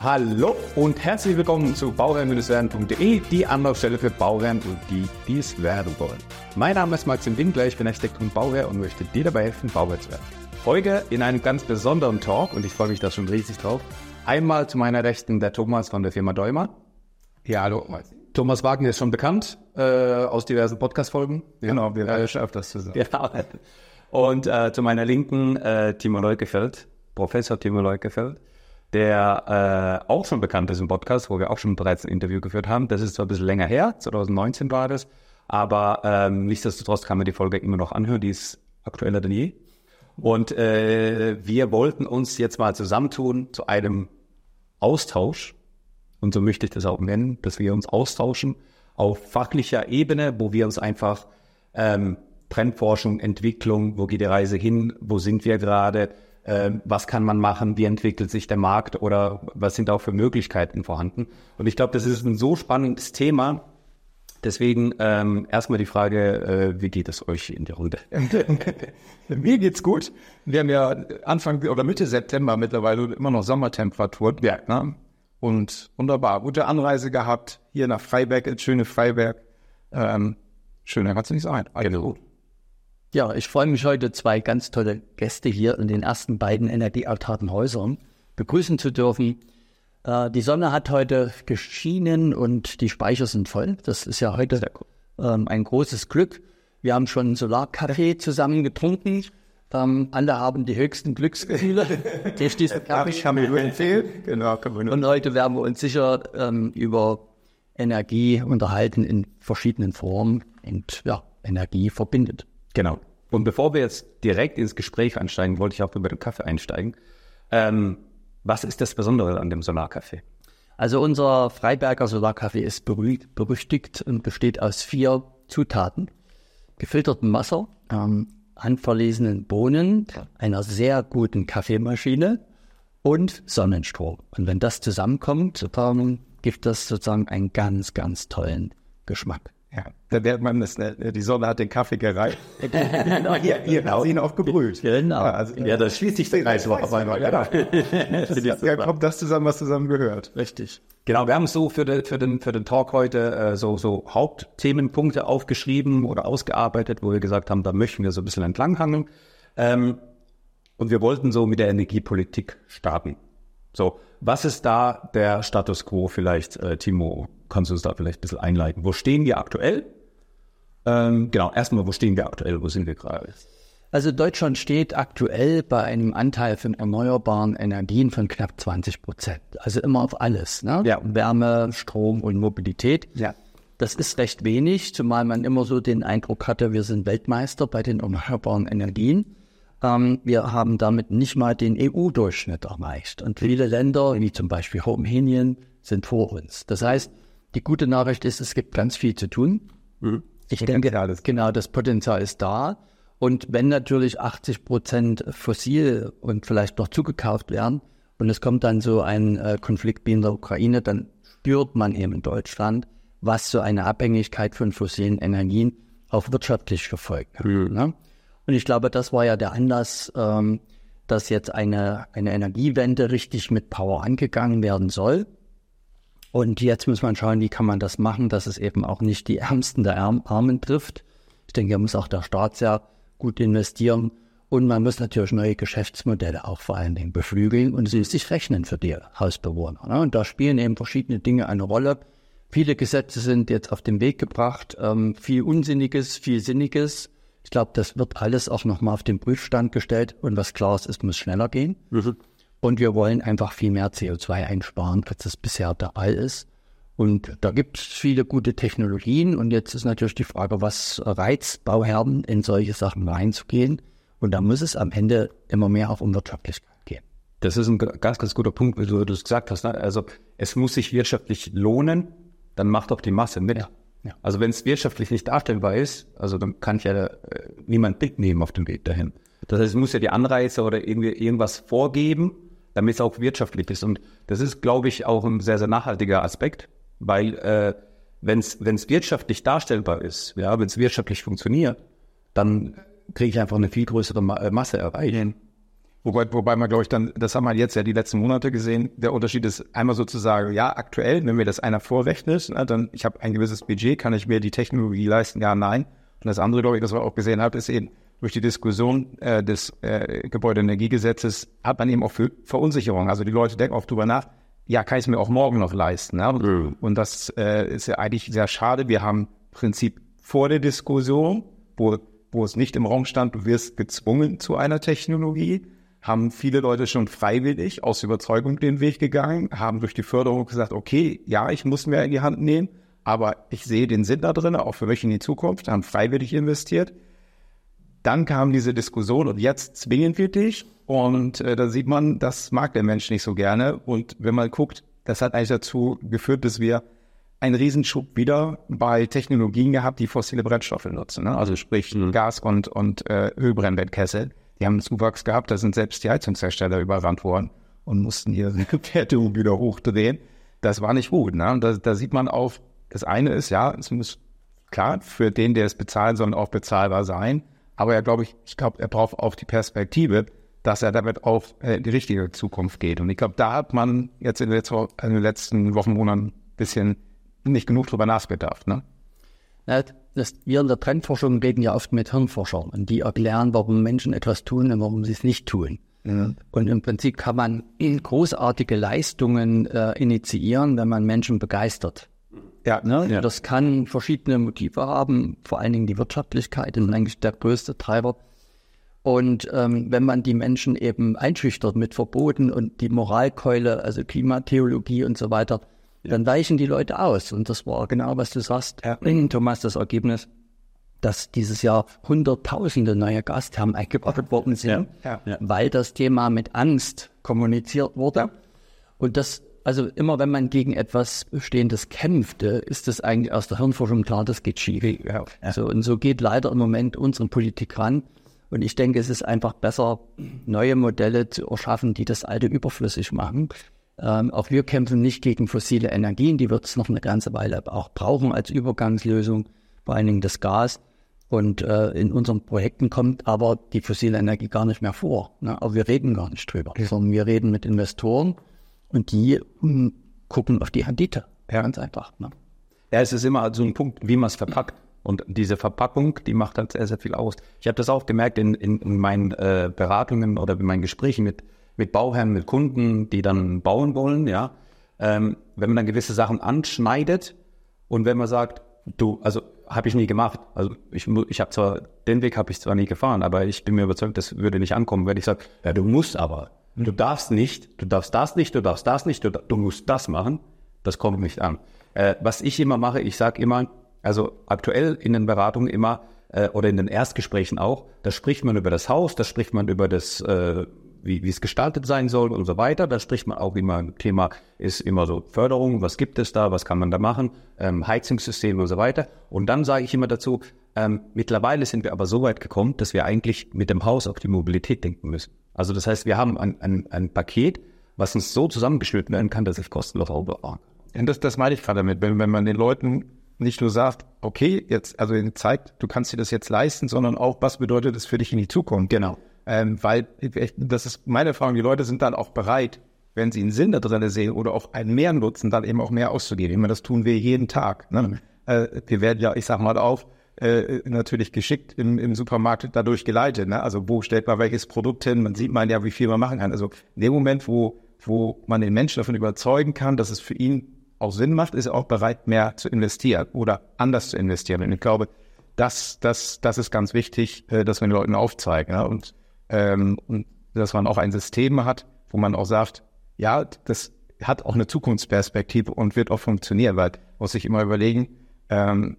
Hallo und herzlich willkommen zu bauherrn-werden.de, die Anlaufstelle für Bauherren und die, die es werden wollen. Mein Name ist Maxim Winkler, ich bin Architekt und Bauherr und möchte dir dabei helfen, Bauherr zu werden. Heute in einem ganz besonderen Talk und ich freue mich da schon riesig drauf. Einmal zu meiner Rechten der Thomas von der Firma Däumer. Ja, hallo. Thomas Wagner ist schon bekannt äh, aus diversen Podcast-Folgen. Genau, wir werden schon öfters zusammen. Genau. Und äh, zu meiner Linken äh, Timo Leukefeld, Professor Timo Leukefeld der äh, auch schon bekannt ist im Podcast, wo wir auch schon bereits ein Interview geführt haben. Das ist zwar ein bisschen länger her, 2019 war das, aber ähm, nichtsdestotrotz kann man die Folge immer noch anhören, die ist aktueller denn je. Und äh, wir wollten uns jetzt mal zusammentun zu einem Austausch, und so möchte ich das auch nennen, dass wir uns austauschen auf fachlicher Ebene, wo wir uns einfach ähm, Trendforschung, Entwicklung, wo geht die Reise hin, wo sind wir gerade, äh, was kann man machen, wie entwickelt sich der Markt oder was sind auch für Möglichkeiten vorhanden. Und ich glaube, das ist ein so spannendes Thema. Deswegen ähm, erstmal die Frage, äh, wie geht es euch in der Runde? Mir geht's gut. Wir haben ja Anfang oder Mitte September mittlerweile immer noch Sommertemperaturen. Ja. Ne? Und wunderbar. Gute Anreise gehabt hier nach Freiberg, ins schöne Freiberg. Ähm, schöner kannst du nicht sein. Also gut. Ja, ich freue mich heute, zwei ganz tolle Gäste hier in den ersten beiden energieautarken Häusern begrüßen zu dürfen. Äh, die Sonne hat heute geschienen und die Speicher sind voll. Das ist ja heute ähm, ein großes Glück. Wir haben schon Solarkaffee zusammen getrunken. Ähm, alle haben die höchsten Glücksgefühle durch diesen Kaffee. Ich habe mir empfehlen. Genau, und heute werden wir uns sicher ähm, über Energie unterhalten in verschiedenen Formen und ja, Energie verbindet. Genau. Und bevor wir jetzt direkt ins Gespräch einsteigen, wollte ich auch über den Kaffee einsteigen. Ähm, was ist das Besondere an dem Solarkaffee? Also unser Freiberger Solarkaffee ist berüchtigt und besteht aus vier Zutaten. Gefiltertem Wasser, ähm, handverlesenen Bohnen, einer sehr guten Kaffeemaschine und Sonnenstrom. Und wenn das zusammenkommt, dann gibt das sozusagen einen ganz, ganz tollen Geschmack. Ja, da lernt man das, ne? die Sonne hat den Kaffee gereicht. genau, hier, hier genau. ihn auch gebrüht. Genau. Ja, also, ja das schließt sich der Kreis auf einmal. Ja, ja, kommt das zusammen, was zusammen gehört. Richtig. Genau, wir haben so für, den für, den, für den Talk heute äh, so, so Hauptthemenpunkte aufgeschrieben oder ausgearbeitet, wo wir gesagt haben, da möchten wir so ein bisschen entlanghangeln. Ähm, und wir wollten so mit der Energiepolitik starten. So, was ist da der Status quo vielleicht, äh, Timo? Kannst du uns da vielleicht ein bisschen einleiten? Wo stehen wir aktuell? Ähm, genau, erstmal, wo stehen wir aktuell? Wo sind wir gerade? Also Deutschland steht aktuell bei einem Anteil von erneuerbaren Energien von knapp 20 Prozent. Also immer auf alles. Ne? Ja. Wärme, Strom und Mobilität. Ja. Das ist recht wenig, zumal man immer so den Eindruck hatte, wir sind Weltmeister bei den erneuerbaren Energien. Ähm, wir haben damit nicht mal den EU-Durchschnitt erreicht. Und viele Länder, wie zum Beispiel Rumänien, sind vor uns. Das heißt, die gute Nachricht ist, es gibt ganz viel zu tun. Mhm. Ich denke, genau, das Potenzial ist da. Und wenn natürlich 80 Prozent fossil und vielleicht noch zugekauft werden und es kommt dann so ein äh, Konflikt wie in der Ukraine, dann spürt man eben in Deutschland, was so eine Abhängigkeit von fossilen Energien auch wirtschaftlich verfolgt. Mhm. Ne? Und ich glaube, das war ja der Anlass, ähm, dass jetzt eine, eine Energiewende richtig mit Power angegangen werden soll. Und jetzt muss man schauen, wie kann man das machen, dass es eben auch nicht die Ärmsten der Armen trifft. Ich denke, da muss auch der Staat sehr gut investieren. Und man muss natürlich neue Geschäftsmodelle auch vor allen Dingen beflügeln und sie sich rechnen für die Hausbewohner. Ne? Und da spielen eben verschiedene Dinge eine Rolle. Viele Gesetze sind jetzt auf den Weg gebracht, ähm, viel Unsinniges, viel Sinniges. Ich glaube, das wird alles auch nochmal auf den Prüfstand gestellt und was klar ist, es muss schneller gehen. Mhm. Und wir wollen einfach viel mehr CO2 einsparen, als das bisher der Fall ist. Und da gibt es viele gute Technologien. Und jetzt ist natürlich die Frage, was reizt Bauherren, in solche Sachen reinzugehen? Und da muss es am Ende immer mehr auch um Wirtschaftlichkeit gehen. Das ist ein ganz, ganz guter Punkt, wie du das gesagt hast. Ne? Also es muss sich wirtschaftlich lohnen, dann macht auch die Masse mit. Ja. Ja. Also wenn es wirtschaftlich nicht darstellbar ist, also dann kann ich ja äh, niemand mitnehmen auf dem Weg dahin. Das heißt, es muss ja die Anreize oder irgendwie irgendwas vorgeben, damit es auch wirtschaftlich ist. Und das ist, glaube ich, auch ein sehr, sehr nachhaltiger Aspekt, weil äh, wenn es wirtschaftlich darstellbar ist, ja, wenn es wirtschaftlich funktioniert, dann kriege ich einfach eine viel größere Ma äh, Masse erreichen. Wobei, wobei man, glaube ich, dann, das haben wir jetzt ja die letzten Monate gesehen, der Unterschied ist einmal sozusagen, ja, aktuell, wenn mir das einer vorrechnet, na, dann ich habe ein gewisses Budget, kann ich mir die Technologie leisten? Ja, nein. Und das andere, glaube ich, das wir auch gesehen haben, ist eben, durch die Diskussion äh, des äh, Gebäudeenergiegesetzes hat man eben auch für Verunsicherung. Also die Leute denken oft drüber nach, ja, kann ich es mir auch morgen noch leisten. Ja? Mhm. Und das äh, ist ja eigentlich sehr schade. Wir haben im Prinzip vor der Diskussion, wo, wo es nicht im Raum stand, du wirst gezwungen zu einer Technologie, haben viele Leute schon freiwillig aus Überzeugung den Weg gegangen, haben durch die Förderung gesagt, okay, ja, ich muss mehr in die Hand nehmen, aber ich sehe den Sinn da drin, auch für mich in die Zukunft, haben freiwillig investiert. Dann kam diese Diskussion und jetzt zwingen wir dich. Und äh, da sieht man, das mag der Mensch nicht so gerne. Und wenn man guckt, das hat eigentlich dazu geführt, dass wir einen Riesenschub wieder bei Technologien gehabt, die fossile Brennstoffe nutzen. Ne? Also sprich mhm. Gas- und, und äh, Ölbrennbettkessel. Die haben einen Zuwachs gehabt, da sind selbst die Heizungshersteller überrannt worden und mussten ihre Fertigung wieder hochdrehen. Das war nicht gut. Ne? Und da, da sieht man auch, das eine ist, ja, es muss klar, für den, der es bezahlen soll, auch bezahlbar sein. Aber er glaube ich, ich glaube, er braucht auch die Perspektive, dass er damit auf äh, die richtige Zukunft geht. Und ich glaube, da hat man jetzt in, in den letzten Wochen, Monaten ein bisschen nicht genug drüber nachgedacht. Ne? Ja, das, wir in der Trendforschung reden ja oft mit Hirnforschern und die erklären, warum Menschen etwas tun und warum sie es nicht tun. Ja. Und im Prinzip kann man großartige Leistungen äh, initiieren, wenn man Menschen begeistert. Ja, ne? ja. Das kann verschiedene Motive haben, vor allen Dingen die Wirtschaftlichkeit ist eigentlich der größte Treiber. Und ähm, wenn man die Menschen eben einschüchtert mit Verboten und die Moralkeule, also Klimatheologie und so weiter, ja. dann weichen die Leute aus. Und das war genau, was du sagst, ja. Thomas, das Ergebnis, dass dieses Jahr Hunderttausende neue Gasthermen eingebaut worden sind, ja. weil das Thema mit Angst kommuniziert wurde. Und das also immer wenn man gegen etwas Bestehendes kämpft, ist das eigentlich aus der Hirnforschung klar, das geht schief. Ja. So, und so geht leider im Moment unsere Politik ran. Und ich denke, es ist einfach besser, neue Modelle zu erschaffen, die das Alte überflüssig machen. Ähm, auch wir kämpfen nicht gegen fossile Energien, die wird es noch eine ganze Weile auch brauchen als Übergangslösung, vor allen Dingen das Gas. Und äh, in unseren Projekten kommt aber die fossile Energie gar nicht mehr vor. Ne? Aber wir reden gar nicht drüber, sondern wir reden mit Investoren und die mh, hm, gucken auf die Rendite. Ja. Ganz einfach. Ne? Ja, es ist immer so ein Punkt, wie man es verpackt. Und diese Verpackung, die macht halt sehr, sehr viel aus. Ich habe das auch gemerkt in, in, in meinen äh, Beratungen oder in meinen Gesprächen mit, mit Bauherren, mit Kunden, die dann bauen wollen, ja. Ähm, wenn man dann gewisse Sachen anschneidet und wenn man sagt, du, also habe ich nie gemacht. Also ich, ich habe zwar, den Weg habe ich zwar nie gefahren, aber ich bin mir überzeugt, das würde nicht ankommen, wenn ich sage, ja, du musst aber. Du darfst nicht, du darfst das nicht, du darfst das nicht, du, du musst das machen. Das kommt nicht an. Äh, was ich immer mache, ich sage immer, also aktuell in den Beratungen immer äh, oder in den Erstgesprächen auch, da spricht man über das Haus, da spricht man über das, äh, wie, wie es gestaltet sein soll und so weiter. Da spricht man auch immer, Thema ist immer so Förderung, was gibt es da, was kann man da machen, ähm, Heizungssystem und so weiter. Und dann sage ich immer dazu, ähm, mittlerweile sind wir aber so weit gekommen, dass wir eigentlich mit dem Haus auf die Mobilität denken müssen. Also das heißt, wir haben ein, ein, ein Paket, was uns so zusammengeschnitten werden kann, dass es kostenlos auch Und das, das meine ich gerade damit, wenn, wenn man den Leuten nicht nur sagt, okay, jetzt, also zeigt, du kannst dir das jetzt leisten, sondern auch, was bedeutet das für dich in die Zukunft? Genau. Ähm, weil, das ist meine Erfahrung, die Leute sind dann auch bereit, wenn sie einen Sinn da drin sehen oder auch einen Mehrnutzen, dann eben auch mehr auszugeben. Ich meine, das tun wir jeden Tag. Ne? Mhm. Äh, wir werden ja, ich sag mal auf, äh, natürlich geschickt im, im Supermarkt dadurch geleitet. Ne? Also wo stellt man welches Produkt hin? Man sieht man ja, wie viel man machen kann. Also in dem Moment, wo, wo man den Menschen davon überzeugen kann, dass es für ihn auch Sinn macht, ist er auch bereit, mehr zu investieren oder anders zu investieren. Und ich glaube, das, das, das ist ganz wichtig, äh, dass man den Leuten aufzeigen. Ja? Und, ähm, und dass man auch ein System hat, wo man auch sagt, ja, das hat auch eine Zukunftsperspektive und wird auch funktionieren, weil muss sich immer überlegen, ähm,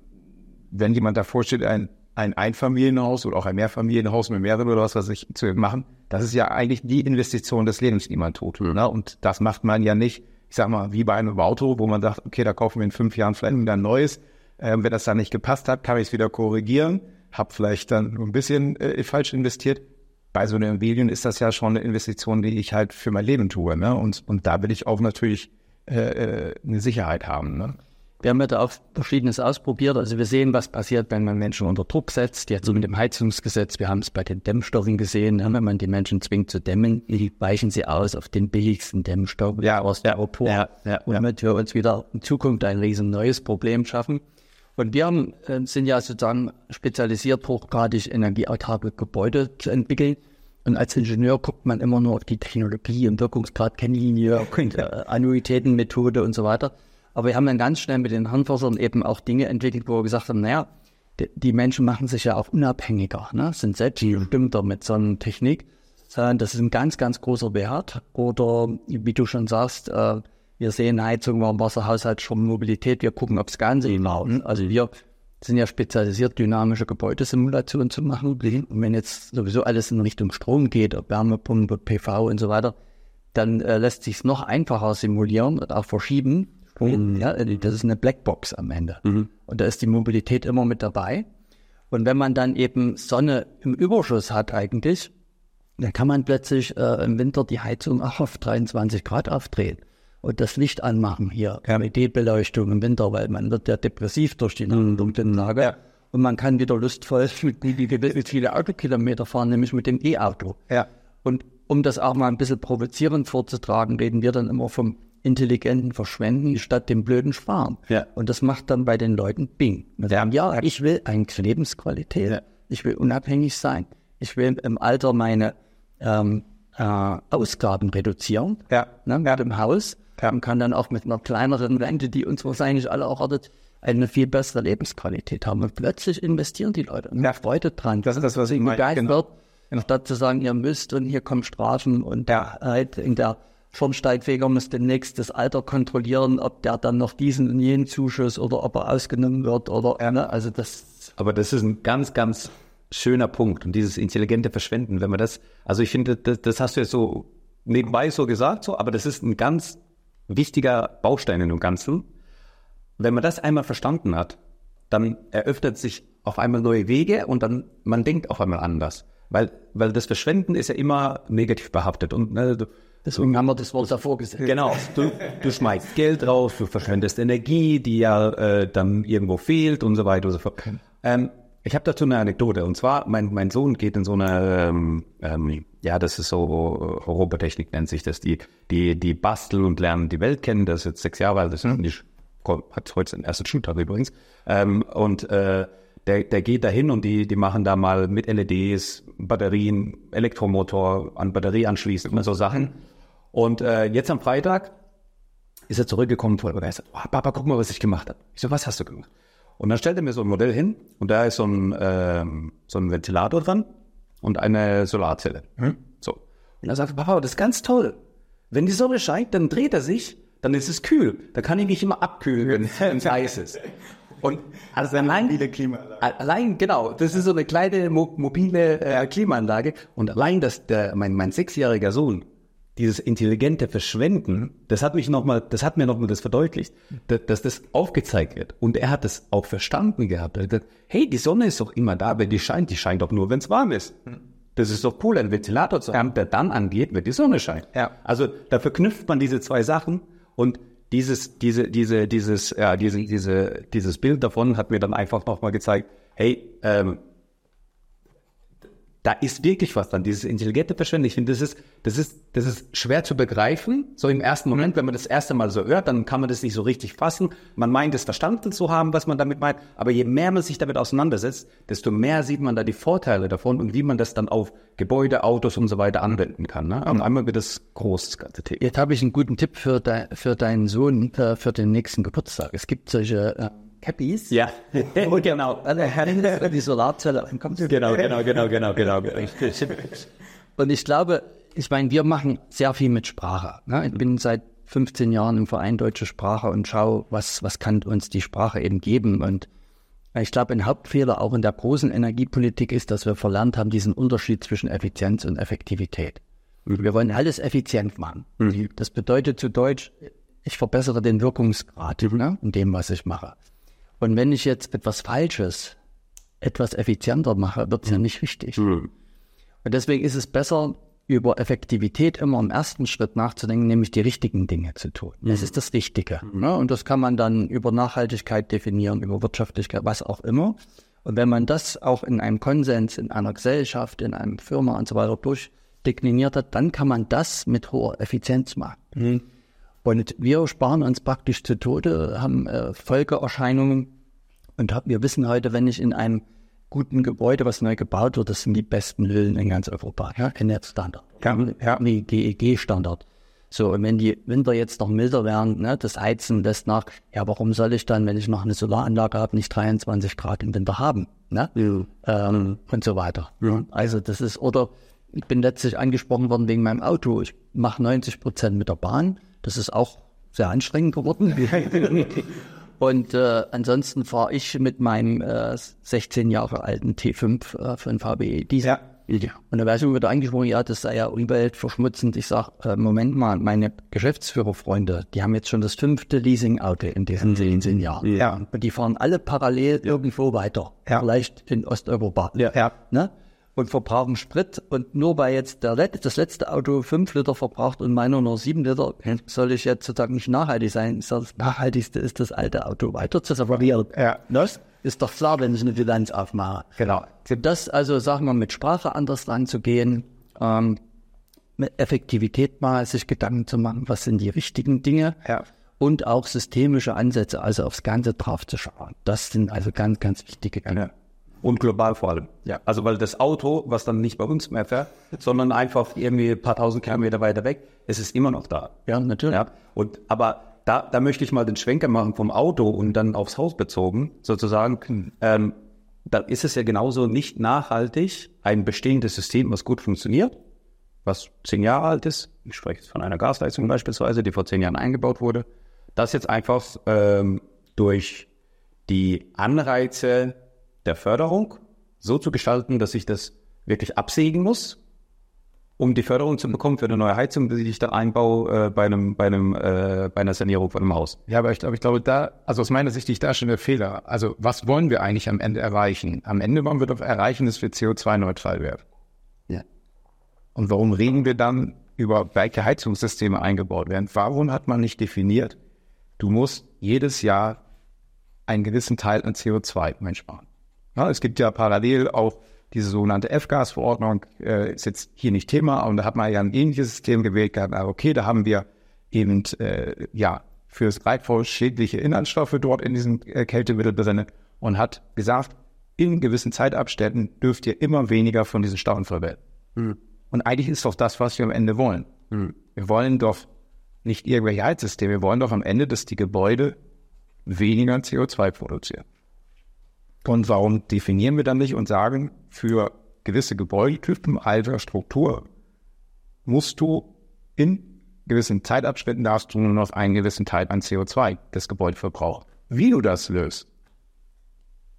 wenn jemand davor steht, ein, ein Einfamilienhaus oder auch ein Mehrfamilienhaus mit mehreren oder was weiß ich zu machen, das ist ja eigentlich die Investition des Lebens, die man tut. Mhm. Ne? Und das macht man ja nicht, ich sag mal, wie bei einem Auto, wo man sagt, okay, da kaufen wir in fünf Jahren vielleicht wieder ein neues. Ähm, wenn das dann nicht gepasst hat, kann ich es wieder korrigieren, habe vielleicht dann ein bisschen äh, falsch investiert. Bei so einer Immobilien ist das ja schon eine Investition, die ich halt für mein Leben tue. Ne? Und, und da will ich auch natürlich äh, äh eine Sicherheit haben. Ne? Wir haben ja da auch Verschiedenes ausprobiert. Also wir sehen, was passiert, wenn man Menschen unter Druck setzt. Jetzt so mit dem Heizungsgesetz. Wir haben es bei den Dämmstoffen gesehen. Wenn man die Menschen zwingt zu dämmen, weichen sie aus auf den billigsten Dämmstoff. Ja, aus der ja, ja, Und damit wir uns wieder in Zukunft ein riesen neues Problem schaffen. Und wir haben, äh, sind ja sozusagen spezialisiert, hochgradig energieautarke Gebäude zu entwickeln. Und als Ingenieur guckt man immer nur auf die Technologie und Wirkungsgrad, Kennlinie, äh, Annuitätenmethode und so weiter. Aber wir haben dann ganz schnell mit den Handforschern eben auch Dinge entwickelt, wo wir gesagt haben, naja, die, die Menschen machen sich ja auch unabhängiger, ne? sind selbstbestimmter mit so einer Technik. Das ist ein ganz, ganz großer Wert. Oder wie du schon sagst, äh, wir sehen Heizung, Warmwasser, Haushaltsstrom, Mobilität. Wir gucken, ob es ganz hinhauen. Also wir sind ja spezialisiert, dynamische Gebäudesimulationen zu machen. Und wenn jetzt sowieso alles in Richtung Strom geht, ob Wärmepumpe, PV und so weiter, dann äh, lässt sich es noch einfacher simulieren und auch verschieben. Mhm. Ja, das ist eine Blackbox am Ende. Mhm. Und da ist die Mobilität immer mit dabei. Und wenn man dann eben Sonne im Überschuss hat eigentlich, dann kann man plötzlich äh, im Winter die Heizung auch auf 23 Grad aufdrehen und das Licht anmachen hier, ja. LED-Beleuchtung im Winter, weil man wird ja depressiv durch die mhm. dunklen Lage. Ja. Und man kann wieder lustvoll mit, mit viele Autokilometer fahren, nämlich mit dem E-Auto. Ja. Und um das auch mal ein bisschen provozierend vorzutragen, reden wir dann immer vom intelligenten Verschwenden statt dem blöden Sparen. Ja. Und das macht dann bei den Leuten Bing. Ja. Sagen, ja, ich will eigentlich Lebensqualität. Ja. Ich will unabhängig sein. Ich will im Alter meine ähm, äh, Ausgaben reduzieren. Ja. Ne, mit dem Haus. Ja. Und kann dann auch mit einer kleineren Rente, die uns wahrscheinlich alle erwartet, eine viel bessere Lebensqualität haben. Und plötzlich investieren die Leute und ja. Freude dran. Das ist das, was ich meine. Genau. Genau. Statt zu sagen, ihr müsst und hier kommen Strafen und ja. halt in der Schornsteinfeger muss demnächst das Alter kontrollieren, ob der dann noch diesen und jenen Zuschuss oder ob er ausgenommen wird oder, ja. ne, also das. Aber das ist ein ganz, ganz schöner Punkt und dieses intelligente Verschwenden, wenn man das, also ich finde, das, das hast du jetzt so nebenbei so gesagt, so, aber das ist ein ganz wichtiger Baustein in dem Ganzen. Wenn man das einmal verstanden hat, dann eröffnet sich auf einmal neue Wege und dann man denkt auf einmal anders, weil weil das Verschwenden ist ja immer negativ behaftet und ne, Deswegen haben wir das Wort davor gesagt. Genau. Du, du schmeißt Geld raus, du verschwendest Energie, die ja äh, dann irgendwo fehlt und so weiter und so fort. Ähm, ich habe dazu eine Anekdote. Und zwar, mein, mein Sohn geht in so eine, ähm, ähm, ja, das ist so, Robotechnik nennt sich das, die, die, die basteln und lernen die Welt kennen. Das ist jetzt sechs Jahre alt, das ist nicht, hat heute seinen ersten Schultag übrigens. Ähm, und äh, der, der geht dahin und die, die machen da mal mit LEDs, Batterien, Elektromotor an Batterie anschließen und so Sachen. Und äh, jetzt am Freitag ist er zurückgekommen und er sagt, oh, Papa, guck mal, was ich gemacht habe. Ich so, was hast du gemacht? Und dann stellt er mir so ein Modell hin und da ist so ein, ähm, so ein Ventilator dran und eine Solarzelle. Hm? So. Und er sagt, Papa, das ist ganz toll. Wenn die Sonne scheint, dann dreht er sich, dann ist es kühl. Da kann ich mich immer abkühlen, wenn es heiß ist. Und also allein, allein, genau, das ist so eine kleine mo mobile äh, Klimaanlage. Und allein, dass der, mein, mein sechsjähriger Sohn dieses intelligente Verschwenden, das hat mich noch mal, das hat mir noch mal das verdeutlicht, dass, dass das aufgezeigt wird. Und er hat das auch verstanden gehabt. Er hat gesagt, hey, die Sonne ist doch immer da, wenn die scheint. Die scheint doch nur, wenn es warm ist. Das ist doch cool, einen Ventilator zu haben, der dann angeht, wenn die Sonne scheint. Ja. Also da verknüpft man diese zwei Sachen und dieses, diese, diese, dieses, ja, diese, diese, dieses Bild davon hat mir dann einfach nochmal gezeigt, hey, ähm, da ist wirklich was dran, dieses intelligente Verschwenden. Ich finde, das ist, das ist, das ist schwer zu begreifen. So im ersten Moment, wenn man das erste Mal so hört, dann kann man das nicht so richtig fassen. Man meint es verstanden zu haben, was man damit meint. Aber je mehr man sich damit auseinandersetzt, desto mehr sieht man da die Vorteile davon und wie man das dann auf Gebäude, Autos und so weiter anwenden kann. Ne? Und einmal wird das groß, das ganze Thema. Jetzt habe ich einen guten Tipp für, de, für deinen Sohn äh, für den nächsten Geburtstag. Es gibt solche äh, Cappies. Ja, oh, genau. die Solarzelle ankommt. Genau, genau, genau, genau, genau. Und ich glaube, ich meine, wir machen sehr viel mit Sprache. Ne? Ich bin seit 15 Jahren im Verein Deutsche Sprache und schaue, was, was kann uns die Sprache eben geben. Und ich glaube, ein Hauptfehler auch in der großen Energiepolitik ist, dass wir verlernt haben, diesen Unterschied zwischen Effizienz und Effektivität. Mhm. Wir wollen alles effizient machen. Mhm. Das bedeutet zu Deutsch, ich verbessere den Wirkungsgrad mhm. ne, in dem, was ich mache. Und wenn ich jetzt etwas Falsches etwas effizienter mache, wird es ja nicht richtig. Mhm. Und deswegen ist es besser, über Effektivität immer im ersten Schritt nachzudenken, nämlich die richtigen Dinge zu tun. Das mhm. ist das Richtige. Mhm. Ne? Und das kann man dann über Nachhaltigkeit definieren, über Wirtschaftlichkeit, was auch immer. Und wenn man das auch in einem Konsens, in einer Gesellschaft, in einer Firma und so weiter durchdekliniert hat, dann kann man das mit hoher Effizienz machen. Mhm. Und wir sparen uns praktisch zu Tode, haben äh, Folgeerscheinungen und hab, wir wissen heute, wenn ich in einem guten Gebäude, was neu gebaut wird, das sind die besten Hüllen in ganz Europa. Ja, NF-Standard. Ja, ja. Nee, GEG-Standard. So, und wenn die Winter jetzt noch milder werden, ne, das Heizen lässt nach, ja, warum soll ich dann, wenn ich noch eine Solaranlage habe, nicht 23 Grad im Winter haben? Ne? Ja. Ähm, und so weiter. Ja. Also das ist, oder ich bin letztlich angesprochen worden wegen meinem Auto. Ich mache 90 Prozent mit der Bahn. Das ist auch sehr anstrengend geworden. Und äh, ansonsten fahre ich mit meinem äh, 16 Jahre alten T5 äh, von VW Diesel. Ja. ja. Und da wäre ich wieder angesprochen, ja, das sei ja umweltverschmutzend. Ich sage, äh, Moment mal, meine Geschäftsführerfreunde, die haben jetzt schon das fünfte Leasing-Auto in diesen mhm. zehn Jahren. Ja. Und die fahren alle parallel irgendwo weiter. Ja. Vielleicht in Osteuropa. Ja. ja. Ne? Und verbrauchen Sprit. Und nur weil jetzt der, das letzte Auto fünf Liter verbraucht und meiner nur sieben Liter, soll ich jetzt sozusagen nicht nachhaltig sein. Das Nachhaltigste ist, das alte Auto weiter zu separieren. Ja. Das ist doch klar, wenn ich eine Bilanz aufmache. Genau. Das also, sagen wir, mit Sprache anders ranzugehen, ähm, mit Effektivität mal sich Gedanken zu machen, was sind die richtigen Dinge. Ja. Und auch systemische Ansätze, also aufs Ganze drauf zu schauen. Das sind also ganz, ganz wichtige Dinge. Und global vor allem. Ja. Also weil das Auto, was dann nicht bei uns mehr fährt, sondern einfach irgendwie ein paar tausend Kilometer weiter weg, es ist immer noch da. Ja, natürlich. Ja. Und aber da, da möchte ich mal den Schwenker machen vom Auto und dann aufs Haus bezogen, sozusagen. Hm. Ähm, da ist es ja genauso nicht nachhaltig, ein bestehendes System, was gut funktioniert, was zehn Jahre alt ist, ich spreche jetzt von einer Gasleistung beispielsweise, die vor zehn Jahren eingebaut wurde, das jetzt einfach ähm, durch die Anreize der Förderung so zu gestalten, dass ich das wirklich absägen muss, um die Förderung zu bekommen für eine neue Heizung, die ich dann einbaue äh, bei einem, bei einem, äh, bei einer Sanierung von einem Haus. Ja, aber ich glaube, ich glaube, da, also aus meiner Sicht liegt da schon der Fehler. Also was wollen wir eigentlich am Ende erreichen? Am Ende wollen wir doch erreichen, dass wir CO2-neutral werden. Ja. Und warum reden wir dann über welche Heizungssysteme eingebaut werden? Warum hat man nicht definiert, du musst jedes Jahr einen gewissen Teil an CO2 einsparen? Ja, es gibt ja parallel auch diese sogenannte F-Gas-Verordnung, äh, ist jetzt hier nicht Thema, und da hat man ja ein ähnliches System gewählt gehabt. Aber okay, da haben wir eben äh, ja fürs Breitvoll schädliche Inhaltsstoffe dort in diesem äh, Kältemittel drin und hat gesagt, in gewissen Zeitabständen dürft ihr immer weniger von diesen Stoffen verwenden. Mhm. Und eigentlich ist doch das, was wir am Ende wollen. Mhm. Wir wollen doch nicht irgendwelche Heizsysteme, wir wollen doch am Ende, dass die Gebäude weniger CO2 produzieren. Und warum definieren wir dann nicht und sagen, für gewisse Gebäudetypen, Alter, Struktur, musst du in gewissen Zeitabschnitten darfst du nur noch einen gewissen Teil an CO2 des Gebäudes verbrauchen. Wie du das löst,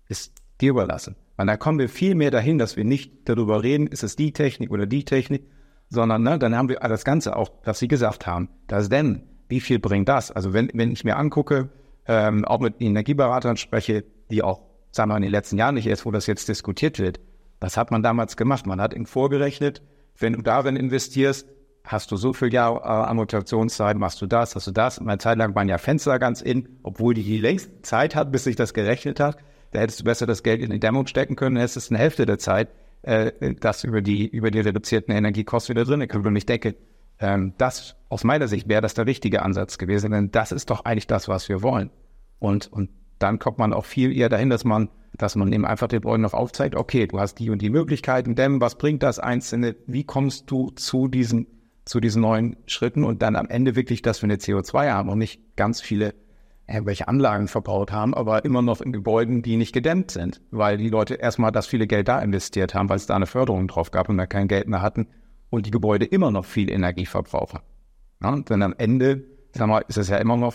ist dir überlassen. Weil da kommen wir viel mehr dahin, dass wir nicht darüber reden, ist es die Technik oder die Technik, sondern ne, dann haben wir das Ganze auch, was Sie gesagt haben. Das denn, wie viel bringt das? Also wenn, wenn ich mir angucke, ähm, auch mit Energieberatern spreche, die auch sagen wir in den letzten Jahren nicht erst, wo das jetzt diskutiert wird. Was hat man damals gemacht? Man hat ihn vorgerechnet, wenn du darin investierst, hast du so viel Jahr äh, Amortisationszeit, machst du das, hast du das. Und eine Zeit lang waren ja Fenster ganz in, obwohl die längste Zeit hat, bis sich das gerechnet hat. Da hättest du besser das Geld in die Dämmung stecken können, dann hättest du eine Hälfte der Zeit äh, das über die, über die reduzierten Energiekosten wieder drin. Und ich denke, ähm, das aus meiner Sicht wäre das der richtige Ansatz gewesen, denn das ist doch eigentlich das, was wir wollen. Und, und dann kommt man auch viel eher dahin, dass man, dass man eben einfach den Leuten noch aufzeigt, okay, du hast die und die Möglichkeiten, denn was bringt das Einzelne? Wie kommst du zu diesen, zu diesen neuen Schritten und dann am Ende wirklich, dass wir eine CO2 haben und nicht ganz viele irgendwelche Anlagen verbaut haben, aber immer noch in Gebäuden, die nicht gedämmt sind, weil die Leute erstmal das viele Geld da investiert haben, weil es da eine Förderung drauf gab und da kein Geld mehr hatten und die Gebäude immer noch viel Energie verbrauchen. Ja, denn am Ende, sag mal, ist es ja immer noch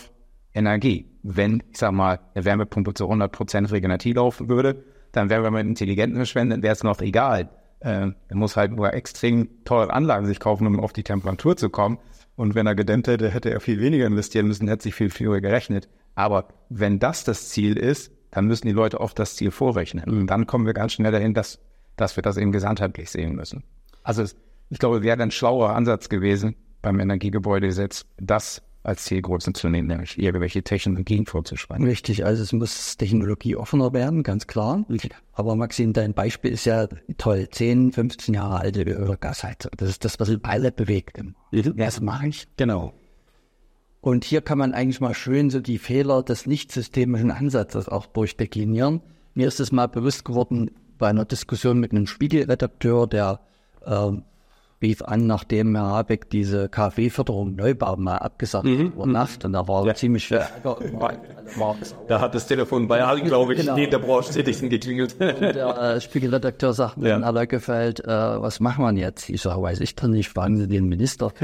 Energie. Wenn, ich sag mal, eine Wärmepumpe zu 100% regenerativ laufen würde, dann wären wir mit intelligenten verschwenden, wäre es noch egal. Äh, er muss halt nur extrem teure Anlagen sich kaufen, um auf die Temperatur zu kommen. Und wenn er gedämmt hätte, hätte er viel weniger investieren müssen, hätte sich viel früher gerechnet. Aber wenn das das Ziel ist, dann müssen die Leute oft das Ziel vorrechnen. Und dann kommen wir ganz schnell dahin, dass, dass wir das eben gesamtheitlich sehen müssen. Also es, Ich glaube, wäre ein schlauer Ansatz gewesen beim Energiegebäudegesetz, das als Zielgröße zu nehmen, nämlich irgendwelche Technologien vorzuschreiben. Richtig, also es muss technologieoffener werden, ganz klar. Aber Maxim, dein Beispiel ist ja toll. 10, 15 Jahre alte Öl- oder Gasheizung. Das ist das, was alle bewegt. Das mache ich. Genau. Und hier kann man eigentlich mal schön so die Fehler des nicht systemischen Ansatzes auch durchdeklinieren. Mir ist es mal bewusst geworden bei einer Diskussion mit einem Spiegelredakteur, der äh, rief an, nachdem Herr Habeck diese KfW-Förderung Neubau mal abgesagt Mhm. hat über Nacht. Und da war Ja. ziemlich viel Ärger. Da hat das Telefon bei allen, glaube ich, Genau. in der Branche tätig sind, geklingelt. Der äh, Spiegelredakteur sagt, Ja. Herr Leukefeld, äh, was machen wir jetzt? Ich sage, weiß ich doch nicht, fragen Sie den Minister.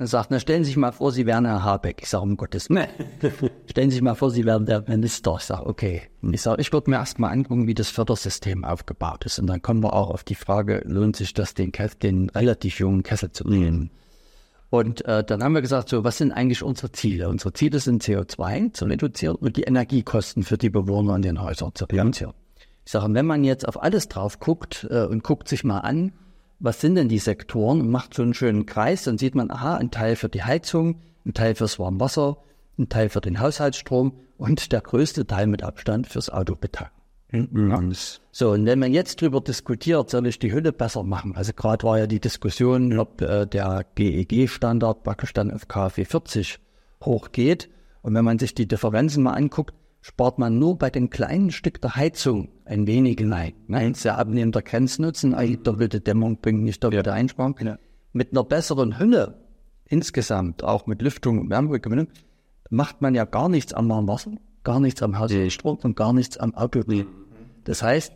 Er sagt, na stellen Sie sich mal vor, Sie wären Herr Habeck. Ich sage, um Gottes Willen. Stellen Sie sich mal vor, Sie wären der Minister. Ich sage, okay. Ich sage, ich würde mir erst mal angucken, wie das Fördersystem aufgebaut ist. Und dann kommen wir auch auf die Frage, lohnt sich das, den, den relativ jungen Kessel zu nehmen? Und äh, dann haben wir gesagt, so, was sind eigentlich unsere Ziele? Unsere Ziele sind CO2 zu reduzieren und die Energiekosten für die Bewohner in den Häusern zu reduzieren. Ich sage, wenn man jetzt auf alles drauf guckt äh, und guckt sich mal an, was sind denn die Sektoren und macht so einen schönen Kreis, dann sieht man, aha, ein Teil für die Heizung, ein Teil fürs Warmwasser, ein Teil für den Haushaltsstrom und der größte Teil mit Abstand fürs Autobetanken. So, und wenn man jetzt drüber diskutiert, soll ich die Hülle besser machen? Also gerade war ja die Diskussion, ob äh, der GEG-Standard praktisch dann auf KfW 40 hochgeht. Und wenn man sich die Differenzen mal anguckt, spart man nur bei dem kleinen Stück der Heizung ein wenig hinein. Ne? Sehr abnehmender Grenznutzen, eigentlich doppelte Dämmung bringt nicht doppelte Einsparung. Mit einer besseren Hülle insgesamt, auch mit Lüftung und Wärmegewinnung, macht man ja gar nichts am Warmwasser, gar nichts am Haushaltsstrom und gar nichts am Auto. Das heißt,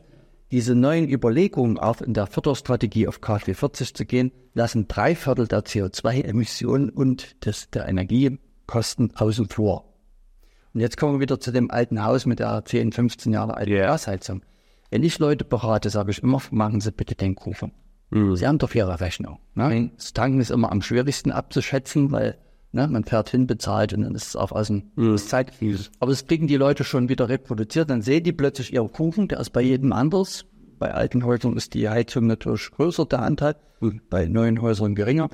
diese neuen Überlegungen, auch in der Förderstrategie auf KfW 40 zu gehen, lassen drei Viertel der CO2-Emissionen und des, der Energiekosten außen vor. Und jetzt kommen wir wieder zu dem alten Haus mit der 10, 15 Jahre alten Ja. Gasheizung. Wenn ich Leute berate, sage ich immer, machen Sie bitte den Kuchen. Sie haben doch Ihre Rechnung. Ne? Das Tanken ist immer am schwierigsten abzuschätzen, weil ne, man fährt hin, bezahlt und dann ist es auch aus dem das Zeit. Aber das kriegen die Leute schon wieder reproduziert. Dann sehen die plötzlich ihren Kuchen, der ist bei jedem anders. Bei alten Häusern ist die Heizung natürlich größer, der Anteil, bei neuen Häusern geringer.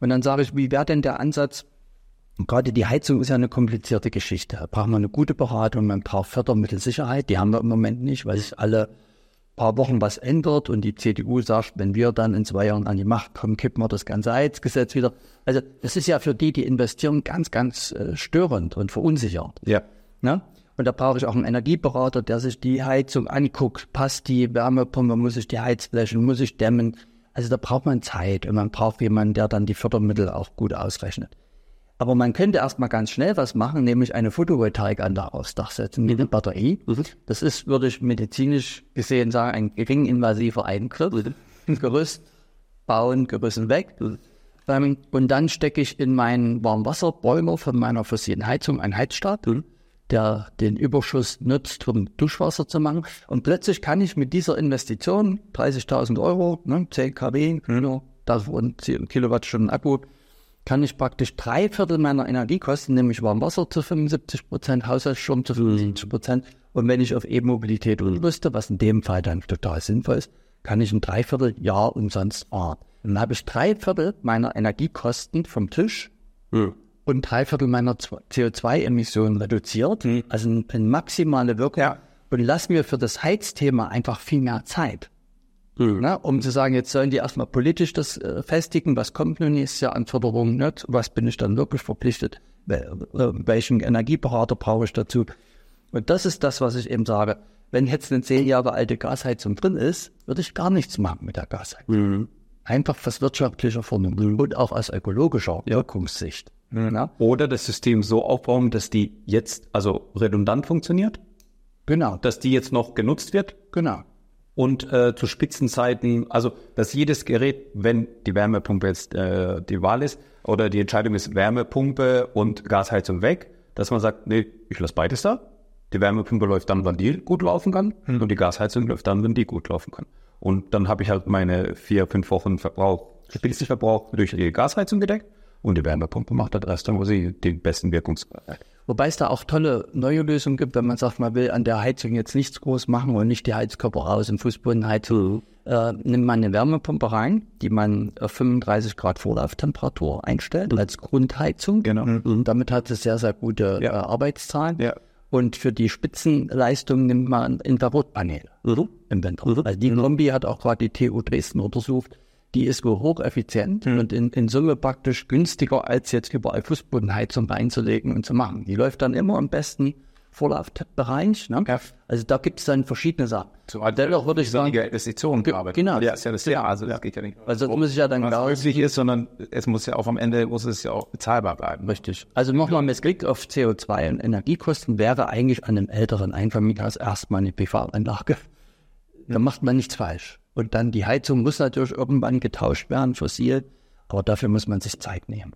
Und dann sage ich, wie wäre denn der Ansatz, und gerade die Heizung ist ja eine komplizierte Geschichte. Da braucht man eine gute Beratung, man braucht Fördermittelsicherheit. Die haben wir im Moment nicht, weil sich alle paar Wochen was ändert und die CDU sagt, wenn wir dann in zwei Jahren an die Macht kommen, kippen wir das ganze Heizgesetz wieder. Also das ist ja für die, die investieren, ganz, ganz äh, störend und verunsichernd. Ja. Ne? Und da brauche ich auch einen Energieberater, der sich die Heizung anguckt. Passt die Wärmepumpe, muss ich die Heizflächen, muss ich dämmen? Also da braucht man Zeit und man braucht jemanden, der dann die Fördermittel auch gut ausrechnet. Aber man könnte erstmal ganz schnell was machen, nämlich eine Photovoltaikanlage aufs Dach setzen mit einer Batterie. Das ist, würde ich medizinisch gesehen sagen, ein gering invasiver Eingriff. Ein Gerüst bauen, Gerüsten weg. Ähm, und dann stecke ich in meinen Warmwasserboiler von meiner fossilen Heizung einen Heizstab, der den Überschuss nutzt, um Duschwasser zu machen. Und plötzlich kann ich mit dieser Investition, 30.000 Euro, ne, 10 kW, Kilo, davon 10 Kilowattstunden Akku, kann ich praktisch drei Viertel meiner Energiekosten, nämlich Warmwasser zu 75 Prozent, Haushaltsstrom zu 75 Prozent. Und wenn ich auf E-Mobilität umrüste, was in dem Fall dann total sinnvoll ist, kann ich ein Dreivierteljahr umsonst fahren. Dann habe ich drei Viertel meiner Energiekosten vom Tisch und drei Viertel meiner CO2-Emissionen reduziert. Also eine, maximale Wirkung. Und lass mir für das Heizthema einfach viel mehr Zeit. Ne, um zu sagen, jetzt sollen die erstmal politisch das äh, festigen, was kommt nun nächstes Jahr an Förderungen, ne? was bin ich dann wirklich verpflichtet, äh, welchen Energieberater brauche ich dazu. Und das ist das, was ich eben sage. Wenn jetzt eine zehn Jahre alte Gasheizung drin ist, würde ich gar nichts machen mit der Gasheizung. Einfach aus wirtschaftlicher Vernunft und auch aus ökologischer Wirkungssicht. Ne? Oder das System so aufbauen, dass die jetzt also redundant funktioniert, Genau, dass die jetzt noch genutzt wird genau. Und äh, zu Spitzenzeiten, also dass jedes Gerät, wenn die Wärmepumpe jetzt äh, die Wahl ist oder die Entscheidung ist Wärmepumpe und Gasheizung weg, dass man sagt, nee, ich lasse beides da. Die Wärmepumpe läuft dann, wann die gut laufen kann und die Gasheizung läuft dann, wenn die gut laufen kann. Und dann habe ich halt meine vier, fünf Wochen Verbrauch, Spitzenverbrauch durch die Gasheizung gedeckt und die Wärmepumpe macht den Rest dann, wo sie den besten Wirkungsgrad hat. Wobei es da auch tolle neue Lösungen gibt, wenn man sagt, man will an der Heizung jetzt nichts groß machen und nicht die Heizkörper raus im Fußbodenheizung. äh, nimmt man eine Wärmepumpe rein, die man auf 35 Grad Vorlauftemperatur einstellt als Grundheizung. Genau. Und damit hat es sehr, sehr gute ja. äh, Arbeitszahlen. Ja. Und für die Spitzenleistung nimmt man ein Infrarotpanel mhm. im Winter. Also die Kombi hat auch gerade die TU Dresden untersucht. Die ist hocheffizient mhm. und in, in Summe praktisch günstiger, als jetzt überall Fußbodenheizung reinzulegen und zu machen. Die läuft dann immer am besten Vorlaufbereich. Ne? Ja. Also da gibt es dann verschiedene Sachen. So, Dennoch würde ich sagen, Investitionen gearbeitet. Genau. Ja, ist ja das ja, also das geht ja nicht. Also das muss ich ja dann was möglich ist, sondern es muss ja auch am Ende muss es ja auch bezahlbar bleiben. Richtig. Also nochmal mit Blick auf CO2 und Energiekosten wäre eigentlich an einem älteren Einfamilienhaus erstmal eine PV-Anlage. Da macht man nichts falsch. Und dann die Heizung muss natürlich irgendwann getauscht werden, fossil, aber dafür muss man sich Zeit nehmen.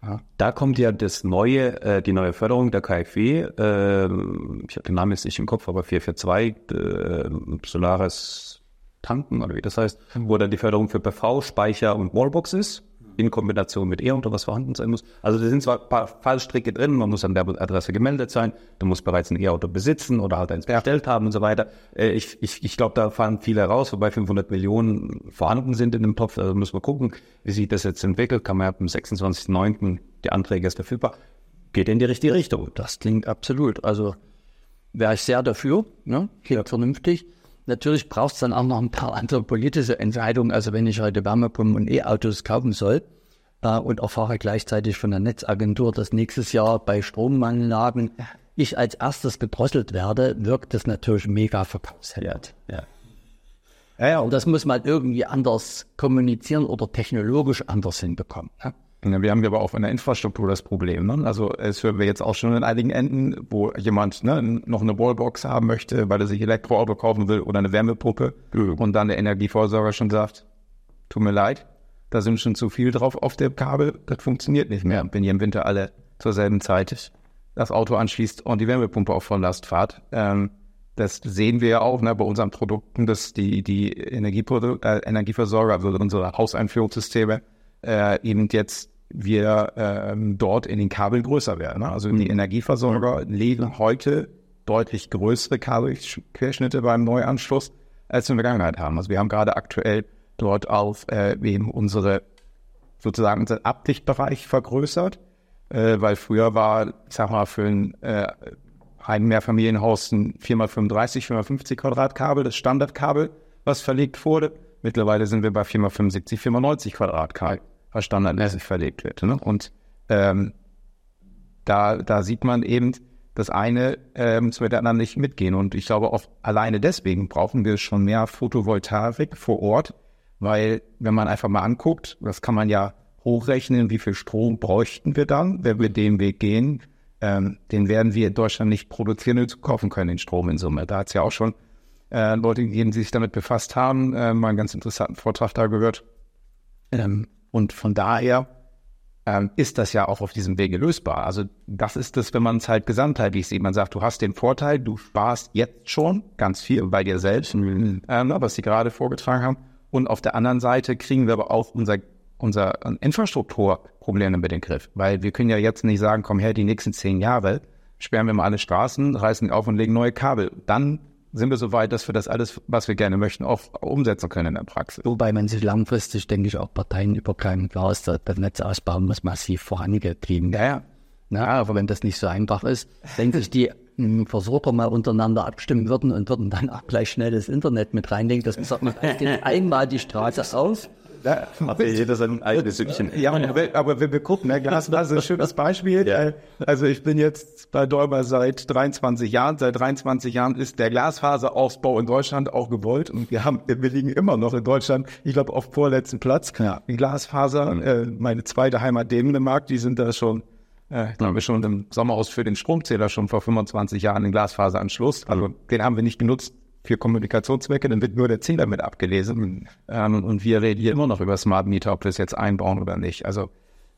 Ja. Da kommt ja das neue, äh, die neue Förderung der KfW, äh, ich habe den Namen jetzt nicht im Kopf, aber 442, äh, Solaris Tanken oder wie das heißt, wo dann die Förderung für PV, Speicher und Wallbox ist in Kombination mit E unter was vorhanden sein muss. Also da sind zwar ein paar Fallstricke drin, man muss an der Adresse gemeldet sein, du musst bereits ein E-Auto besitzen oder halt eins bestellt haben und so weiter. Äh, ich, ich, ich glaube, da fallen viele raus, wobei 500 Millionen vorhanden sind in dem Topf. Also müssen wir gucken, wie sich das jetzt entwickelt. Kann man ja am 26.09. die Anträge ist verfügbar. Geht in die richtige Richtung. Das klingt absolut. Also wäre ich sehr dafür, ne? klingt ja. vernünftig. Natürlich braucht es dann auch noch ein paar andere politische Entscheidungen. Also wenn ich heute Wärmepumpen und E-Autos kaufen soll äh, und erfahre gleichzeitig von der Netzagentur, dass nächstes Jahr bei Stromanlagen ich als erstes gedrosselt werde, wirkt das natürlich mega verkaufshemmend. Ja, ja. Ja, ja. Und das muss man irgendwie anders kommunizieren oder technologisch anders hinbekommen. Ne? Wir haben aber auch in der Infrastruktur das Problem. Ne? Also es hören wir jetzt auch schon in einigen Enden, wo jemand ne, noch eine Wallbox haben möchte, weil er sich Elektroauto kaufen will oder eine Wärmepumpe mhm. und dann der Energieversorger schon sagt, tut mir leid, da sind schon zu viel drauf auf dem Kabel, das funktioniert nicht mehr, wenn ihr im Winter alle zur selben Zeit das Auto anschließt und die Wärmepumpe auf Volllast fahrt. Ähm, das sehen wir ja auch ne, bei unseren Produkten, dass die, die Energieprodu äh, Energieversorger, also unsere Hauseinführungssysteme, äh, eben jetzt wir ähm, dort in den Kabeln größer werden. Ne? Also die mhm. Energieversorger legen heute deutlich größere Kabelquerschnitte beim Neuanschluss, als wir in der Vergangenheit haben. Also wir haben gerade aktuell dort auf äh, eben unsere sozusagen unseren Abdichtbereich vergrößert, äh, weil früher war, ich sag mal, für ein äh, ein Mehrfamilienhaus ein 4x35, 4x50 Quadratkabel, das Standardkabel, was verlegt wurde. Mittlerweile sind wir bei 4x75, 4x90 Quadratkabel was standardmäßig verlegt wird. Ne? Und ähm, da, da sieht man eben, das eine ähm, der anderen nicht mitgehen. Und ich glaube, auch alleine deswegen brauchen wir schon mehr Photovoltaik vor Ort, weil wenn man einfach mal anguckt, das kann man ja hochrechnen, wie viel Strom bräuchten wir dann, wenn wir den Weg gehen. Ähm, den werden wir in Deutschland nicht produzieren und kaufen können, den Strom in Summe. Da hat es ja auch schon äh, Leute gegeben, die sich damit befasst haben, äh, mal einen ganz interessanten Vortrag da gehört. Ähm, und von daher ähm, ist das ja auch auf diesem Wege lösbar. Also das ist es, wenn man es halt gesamtheitlich sieht. Man sagt, du hast den Vorteil, du sparst jetzt schon ganz viel bei dir selbst, mhm. ähm, was Sie gerade vorgetragen haben. Und auf der anderen Seite kriegen wir aber auch unser, unser Infrastrukturproblem mit den Griff. Weil wir können ja jetzt nicht sagen, komm her, die nächsten zehn Jahre sperren wir mal alle Straßen, reißen auf und legen neue Kabel. Dann sind wir so weit, dass wir das alles, was wir gerne möchten, auch umsetzen können in der Praxis. Wobei man sich langfristig, denke ich, auch parteienübergreifend klar ist, der Netzausbau muss massiv vorangetrieben werden. Ja, ja. Na, aber wenn das nicht so einfach ist, denke ich, die hm, Versorger mal untereinander abstimmen würden und würden dann auch gleich schnell das Internet mit reinlegen, dass man sagt, man einmal die Straße auf ja, aber jeder sein eigenes Süppchen. Ja, aber wenn wir gucken, ne, Glasfaser ist ein schönes Beispiel. Ja. Also ich bin jetzt bei Däuber seit 23 Jahren. Seit 23 Jahren ist der Glasfaserausbau in Deutschland auch gewollt. Und wir haben, wir liegen immer noch in Deutschland, ich glaube, auf vorletzten Platz. Ja. Glasfaser, mhm. äh, meine zweite Heimat Dänemark, die sind da schon äh, ich glaube schon im Sommerhaus für den Stromzähler schon vor 25 Jahren den Glasfaseranschluss. Also den haben wir nicht genutzt für Kommunikationszwecke, dann wird nur der Zähler mit abgelesen. Ähm, und wir reden hier immer noch über Smart Meter, ob wir es jetzt einbauen oder nicht. Also,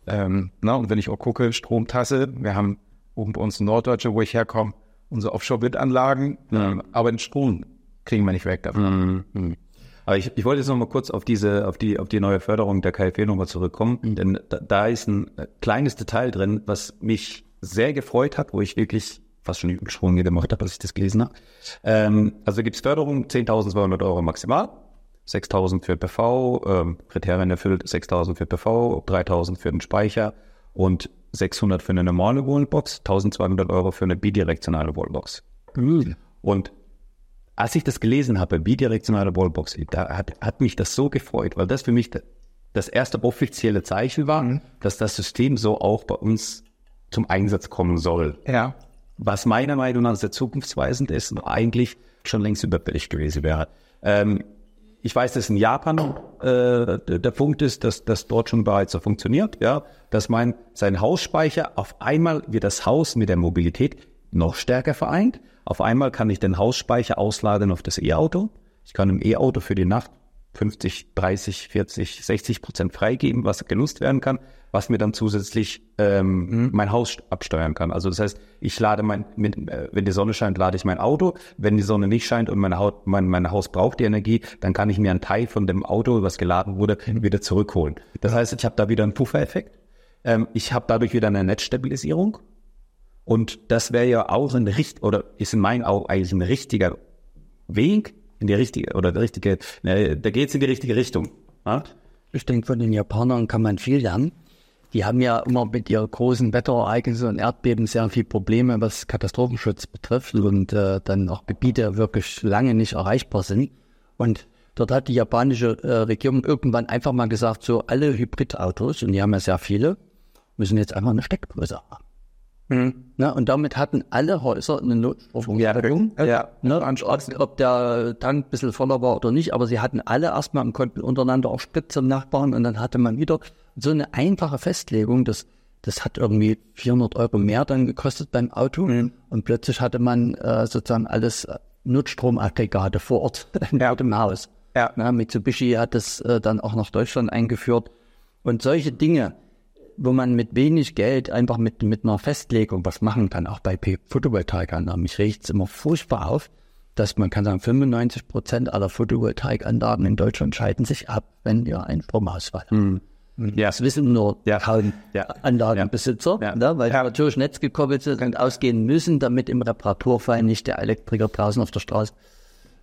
ähm, na, und wenn ich auch gucke, Stromtasse, wir haben oben bei uns in Norddeutsche, wo ich herkomme, unsere Offshore-Windanlagen, mhm. aber den Strom kriegen wir nicht weg davon. Mhm. Aber ich, ich wollte jetzt noch mal kurz auf diese, auf die, auf die neue Förderung der KfW nochmal zurückkommen, mhm. denn da, da ist ein kleines Detail drin, was mich sehr gefreut hat, wo ich wirklich fast schon Übelsprung gemacht habe, als ich das gelesen habe. Ähm, also gibt es Förderung 10.200 Euro maximal 6000 für PV, ähm, Kriterien erfüllt, 6000 für PV, 3000 für den Speicher und 600 für eine normale Wallbox, 1200 Euro für eine bidirektionale Wallbox. Mhm. Und als ich das gelesen habe, bidirektionale Wallbox, da hat, hat mich das so gefreut, weil das für mich das erste offizielle Zeichen war, mhm. dass das System so auch bei uns zum Einsatz kommen soll. Ja. Was meiner Meinung nach sehr zukunftsweisend ist und eigentlich schon längst überfällig gewesen wäre. Ähm, ich weiß, dass in Japan äh, der Punkt ist, dass das dort schon bereits so funktioniert, ja, dass man sein Hausspeicher auf einmal wird das Haus mit der Mobilität noch stärker vereint. Auf einmal kann ich den Hausspeicher ausladen auf das E-Auto. Ich kann im E-Auto für die Nacht 50, 30, 40, 60 Prozent freigeben, was genutzt werden kann, was mir dann zusätzlich ähm, mhm. mein Haus absteuern kann. Also das heißt, ich lade mein, mit, äh, wenn die Sonne scheint, lade ich mein Auto. Wenn die Sonne nicht scheint und meine Haut, mein, mein Haus braucht die Energie, dann kann ich mir einen Teil von dem Auto, was geladen wurde, mhm. wieder zurückholen. Das heißt, ich habe da wieder einen Puffereffekt. Ähm, ich habe dadurch wieder eine Netzstabilisierung. Und das wäre ja auch ein richtig, oder ist in meinen Augen eigentlich ein richtiger Weg, in die richtige, oder der richtige, ne, da geht es in die richtige Richtung. Ja? Ich denke, von den Japanern kann man viel lernen. Die haben ja immer mit ihren großen Wetterereignissen und Erdbeben sehr viel Probleme, was Katastrophenschutz betrifft und äh, dann auch Gebiete wirklich lange nicht erreichbar sind. Und dort hat die japanische äh, Regierung irgendwann einfach mal gesagt, so alle Hybridautos, und die haben ja sehr viele, müssen jetzt einfach eine Steckdose haben. Mhm. Ne, und damit hatten alle Häuser eine Notstromversorgung. Ja, ja. Ne, ob, ob, der Tank ein bisschen voller war oder nicht, aber sie hatten alle erstmal und konnten untereinander auch spritzen Nachbarn und dann hatte man wieder so eine einfache Festlegung, das, das hat irgendwie 400 Euro mehr dann gekostet beim Auto mhm. und plötzlich hatte man äh, sozusagen alles äh, Notstromaggregate vor Ort ja. im Haus. Ja. Ne, Mitsubishi hat das äh, dann auch nach Deutschland eingeführt und solche Dinge, wo man mit wenig Geld einfach mit, mit einer Festlegung was machen kann, auch bei Photovoltaikanlagen. Mich regt es immer furchtbar auf, dass man kann sagen, 95 Prozent aller Photovoltaikanlagen in Deutschland schalten sich ab, wenn wir einen Stromausfall haben. Mhm. Ja. Das wissen nur ja. kaum ja. Anlagenbesitzer, ja. Ne, weil ja. natürlich netzgekoppelt sind und ausgehen müssen, damit im Reparaturfall nicht der Elektriker draußen auf der Straße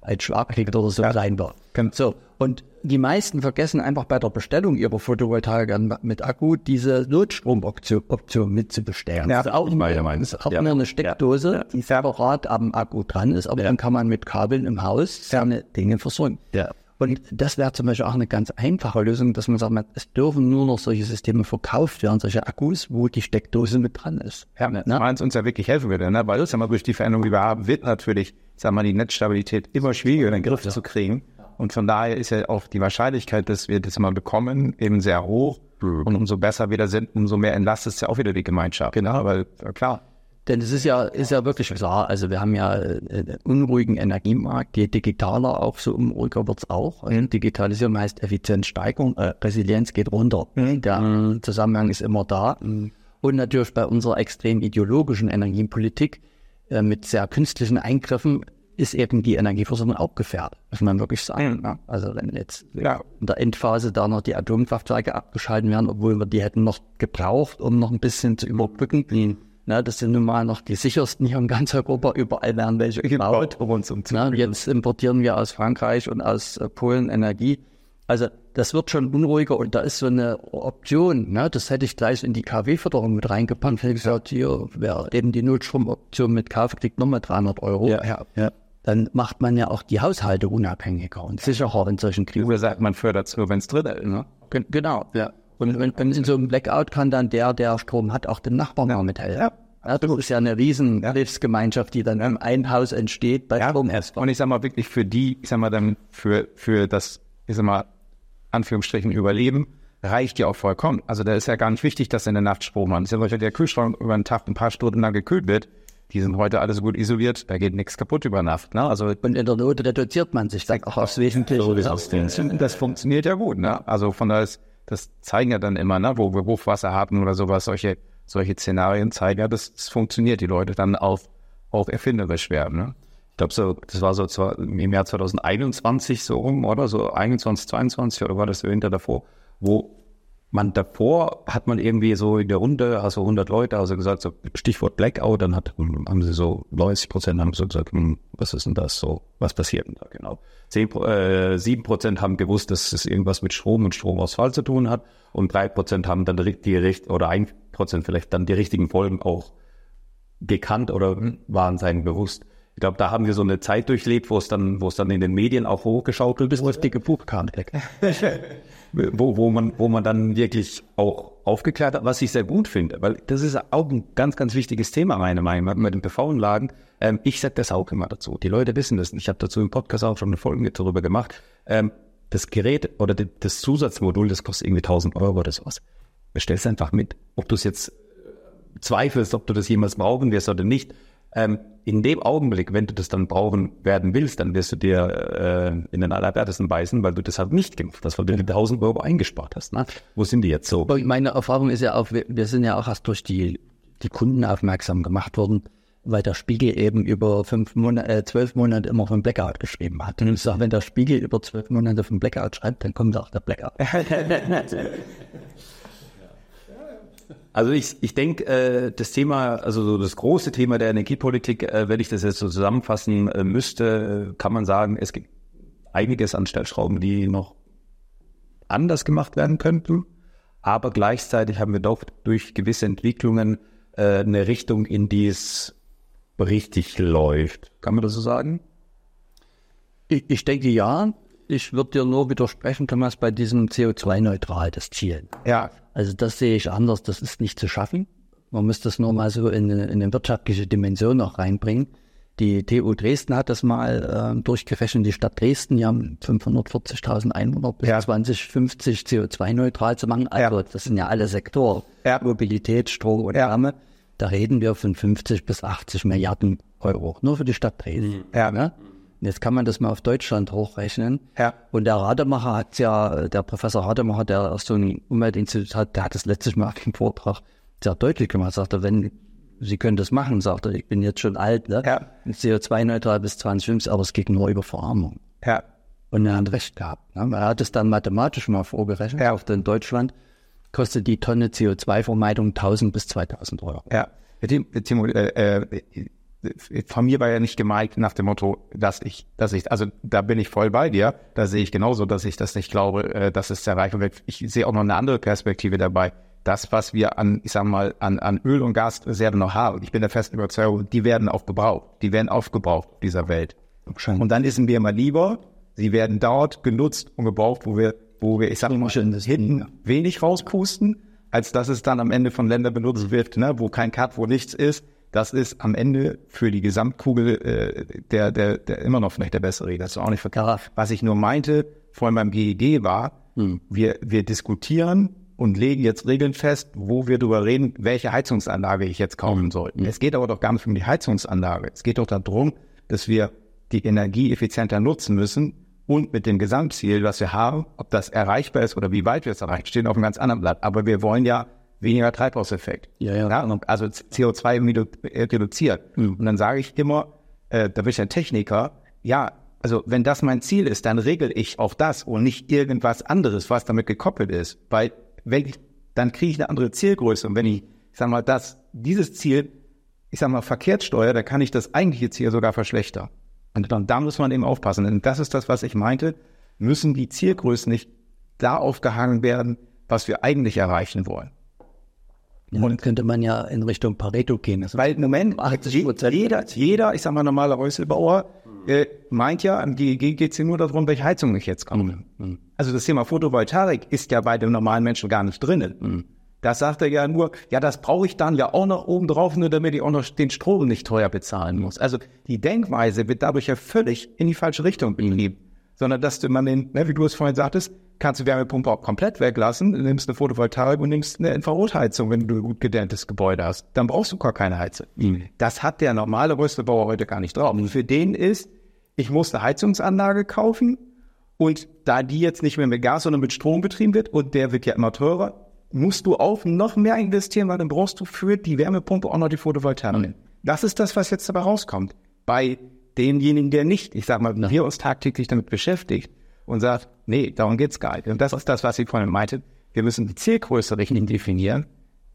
ein Schlag kriegt oder so ja. sein wird. So. Und die meisten vergessen einfach bei der Bestellung ihrer Photovoltaik mit Akku diese Notstromoption Option mitzubestellen. Ja, also auch, ich meine, ist auch ja. eine Steckdose, ja. die separat am Akku dran ist, aber ja. dann kann man mit Kabeln im Haus seine Dinge versorgen. Ja. Und das wäre zum Beispiel auch eine ganz einfache Lösung, dass man sagt, es dürfen nur noch solche Systeme verkauft werden, solche Akkus, wo die Steckdose mit dran ist. Ja, ne? meins uns ja wirklich helfen würde, ne? weil das ja mal durch die Veränderung, die wir haben, wird natürlich, sagen wir mal, die Netzstabilität immer schwieriger in den Griff ja. zu kriegen. Und von daher ist ja auch die Wahrscheinlichkeit, dass wir das mal bekommen, eben sehr hoch. Mhm. Und umso besser wir da sind, umso mehr entlastet es ja auch wieder die Gemeinschaft. Genau, weil klar, denn es ist ja, ist ja wirklich klar, also wir haben ja äh, einen unruhigen Energiemarkt, je digitaler auch, so unruhiger wird's auch. Mhm. Digitalisierung heißt Effizienzsteigerung, äh, Resilienz geht runter. Mhm. Der mhm. Zusammenhang ist immer da. Mhm. Und natürlich bei unserer extrem ideologischen Energiepolitik äh, mit sehr künstlichen Eingriffen ist eben die Energieversorgung auch gefährdet, muss man wirklich sagen. Ja. Also wenn jetzt ja. in der Endphase da noch die Atomkraftwerke abgeschalten werden, obwohl wir die hätten noch gebraucht, um noch ein bisschen zu überbrücken, mhm na, das sind nun mal noch die sichersten hier in ganz Europa. Überall werden welche gebaut. Na, jetzt importieren wir aus Frankreich und aus äh, Polen Energie. Also das wird schon unruhiger und da ist so eine Option, ne? das hätte ich gleich in die KW-Förderung mit reingepackt, hätte ich gesagt, hier, wer eben die Notstromoption mit kauft, kriegt nochmal 300 Euro. Ja, ja, ja. Dann macht man ja auch die Haushalte unabhängiger und sicherer in solchen Krisen. Oder sagt man fördert es nur, wenn es drin ist. Ne? Genau, ja. Und wenn, wenn in so einem Blackout kann dann der, der Strom hat, auch den Nachbarn ja. mithelfen. Ja. Ja, das ist ja eine riesen ja. Hilfsgemeinschaft, die dann im einen Haus entsteht bei ja, Und ich sag mal wirklich für die, ich sag mal dann für, für das, ich sag mal, Anführungsstrichen Überleben, reicht ja auch vollkommen. Also da ist ja gar nicht wichtig, dass in der Nacht Strom hat. Ist ja solcher, der Kühlschrank über den Tag ein paar Stunden lang gekühlt wird. Die sind heute alles gut isoliert, da geht nichts kaputt über Nacht. Ne? Also und in der Not reduziert man sich dann auch aufs Wesentliche. So, das, das funktioniert ja gut. Ne? Also von daher ist das zeigen ja dann immer, ne, wo wir Hochwasser haben oder sowas, solche, solche Szenarien zeigen ja, dass das funktioniert, die Leute dann auch, auch erfinderisch werden. Ne? Ich glaube, so, das war so zwar im Jahr 2021 so rum, oder? So 21, 22 oder war das so hinter davor, wo man davor hat man irgendwie so in der Runde, also 100 Leute, also gesagt, so Stichwort Blackout, dann hat, haben sie so 90 Prozent haben so gesagt, hm, was ist denn das so, was passiert denn da genau? 10, äh, 7 Prozent haben gewusst, dass es irgendwas mit Strom und Stromausfall zu tun hat und 3 Prozent haben dann die, die oder 1 Prozent vielleicht dann die richtigen Folgen auch gekannt oder waren seinen bewusst. Ich glaube, da haben wir so eine Zeit durchlebt, wo es dann, wo es dann in den Medien auch hochgeschaukelt ist. Wo es dicke Pup kam. wo, wo, man, wo man dann wirklich auch aufgeklärt hat, was ich sehr gut finde, weil das ist auch ein ganz, ganz wichtiges Thema, meiner Meinung nach, mit den PV-Anlagen. Ähm, ich sage das auch immer dazu. Die Leute wissen das. Ich habe dazu im Podcast auch schon eine Folge darüber gemacht. Ähm, das Gerät oder das Zusatzmodul, das kostet irgendwie 1000 Euro oder sowas. Bestellst einfach mit. Ob du es jetzt zweifelst, ob du das jemals brauchen wirst oder nicht. Ähm, in dem Augenblick, wenn du das dann brauchen werden willst, dann wirst du dir äh, in den Allerwertesten beißen, weil du das halt nicht gemacht hast, weil du die 1000 Euro eingespart hast. Ne? Wo sind die jetzt so? Meine Erfahrung ist ja auch, wir, sind ja auch erst durch die, die Kunden aufmerksam gemacht worden, weil der Spiegel eben über fünf Monate, äh, zwölf Monate immer von Blackout geschrieben hat. Und ich sage, wenn der Spiegel über zwölf Monate von Blackout schreibt, dann kommt auch der Blackout. Also ich, ich denke, äh, das Thema, also so das große Thema der Energiepolitik, äh, wenn ich das jetzt so zusammenfassen äh, müsste, äh, kann man sagen, es gibt einiges an Stellschrauben, die noch anders gemacht werden könnten. Aber gleichzeitig haben wir doch durch gewisse Entwicklungen äh, eine Richtung, in die es richtig läuft. Kann man das so sagen? Ich, ich denke ja. Ich würde dir nur widersprechen, Thomas, bei diesem CO2-neutral, das Ziel. Ja. Also das sehe ich anders, das ist nicht zu schaffen. Man muss das nur mal so in, in eine wirtschaftliche Dimension noch reinbringen. Die TU Dresden hat das mal äh, durchgefächert, die Stadt Dresden, die haben 540.000 Einwohner bis ja. 2050 CO2-neutral zu machen. Also ja. das sind ja alle Sektoren, ja. Mobilität, Strom und Wärme. Da reden wir von 50 bis 80 Milliarden Euro, nur für die Stadt Dresden. Ja. Jetzt kann man das mal auf Deutschland hochrechnen. Ja. Und der Rademacher hat ja, der Professor Rademacher, der aus so einem Umweltinstitut hat, der hat das letztes Mal im Vortrag sehr deutlich gemacht. Sagte, wenn Sie können das machen, sagt er, ich bin jetzt schon alt, ne? Ja. CO2-neutral bis 2050, aber es geht nur über Verarmung. Ja. Und er hat recht gehabt. Ne? Er hat es dann mathematisch mal vorgerechnet. Ja. Auch in Deutschland kostet die Tonne CO2-Vermeidung 1000 bis 2000 Euro. Ja. Timo, äh, äh, von mir war ja nicht gemeint nach dem Motto, dass ich, dass ich, also da bin ich voll bei dir. Da sehe ich genauso, dass ich das nicht glaube, äh, dass es erreichen wird. Ich sehe auch noch eine andere Perspektive dabei. Das, was wir an, ich sag mal, an, an Öl- und Gasreserven noch haben, ich bin der festen Überzeugung, die werden auch gebraucht. Die werden aufgebraucht auf dieser Welt. Und dann ist mir mal lieber, sie werden dort genutzt und gebraucht, wo wir, wo wir, ich sag mal, hinten wenig rauspusten, als dass es dann am Ende von Ländern benutzt wird, ne, wo kein Cut, wo nichts ist das ist am Ende für die Gesamtkugel äh, der, der, der immer noch vielleicht der bessere. Das ist auch nicht verkehrt. Was ich nur meinte, vor allem beim GEG war, hm. wir, wir diskutieren und legen jetzt Regeln fest, wo wir darüber reden, welche Heizungsanlage ich jetzt kaufen hm. soll. Hm. Es geht aber doch gar nicht um die Heizungsanlage. Es geht doch darum, dass wir die Energie effizienter nutzen müssen und mit dem Gesamtziel, was wir haben, ob das erreichbar ist oder wie weit wir es erreichen, stehen auf einem ganz anderen Blatt. Aber wir wollen ja weniger Treibhauseffekt. Ja, ja. ja also CO2 reduziert. Mhm. Und dann sage ich immer, äh, da bin ich ein Techniker, ja, also wenn das mein Ziel ist, dann regel ich auch das und nicht irgendwas anderes, was damit gekoppelt ist. Weil wenn ich, dann kriege ich eine andere Zielgröße. Und wenn ich, ich sag mal, das, dieses Ziel, ich sag mal, verkehrt steuere, dann kann ich das eigentliche Ziel sogar verschlechtern. Und dann, da muss man eben aufpassen. Und das ist das, was ich meinte, müssen die Zielgrößen nicht da aufgehangen werden, was wir eigentlich erreichen wollen. Ja, und könnte man ja in Richtung Pareto gehen. Also weil im Moment, jeder, jeder, ich sag mal, normaler Häuselbauer äh, meint ja, am GEG geht es ja nur darum, welche Heizung ich jetzt kaufe. Mhm. Also das Thema Photovoltaik ist ja bei dem normalen Menschen gar nicht drinnen. Mhm. Das sagt er ja nur, ja, das brauche ich dann ja auch noch oben drauf, nur damit ich auch noch den Strom nicht teuer bezahlen muss. Also die Denkweise wird dadurch ja völlig in die falsche Richtung betrieben. Mhm. Sondern dass du man den, ne, wie du es vorhin sagtest, kannst du Wärmepumpe auch komplett weglassen, nimmst eine Photovoltaik und nimmst eine Infrarotheizung, wenn du ein gut gedämmtes Gebäude hast. Dann brauchst du gar keine Heizung. Mhm. Das hat der normale Röstebauer heute gar nicht drauf. Und für den ist, ich muss eine Heizungsanlage kaufen und da die jetzt nicht mehr mit Gas, sondern mit Strom betrieben wird und der wird ja immer teurer, musst du auch noch mehr investieren, weil dann brauchst du für die Wärmepumpe auch noch die Photovoltaik. Mhm. Das ist das, was jetzt dabei rauskommt. Bei denjenigen, der nicht, ich sag mal, wir uns tagtäglich damit beschäftigt, und sagt, nee, darum geht's gar nicht. Und das ist das, was ich vorhin meinte. wir müssen die Zielgröße richtig definieren,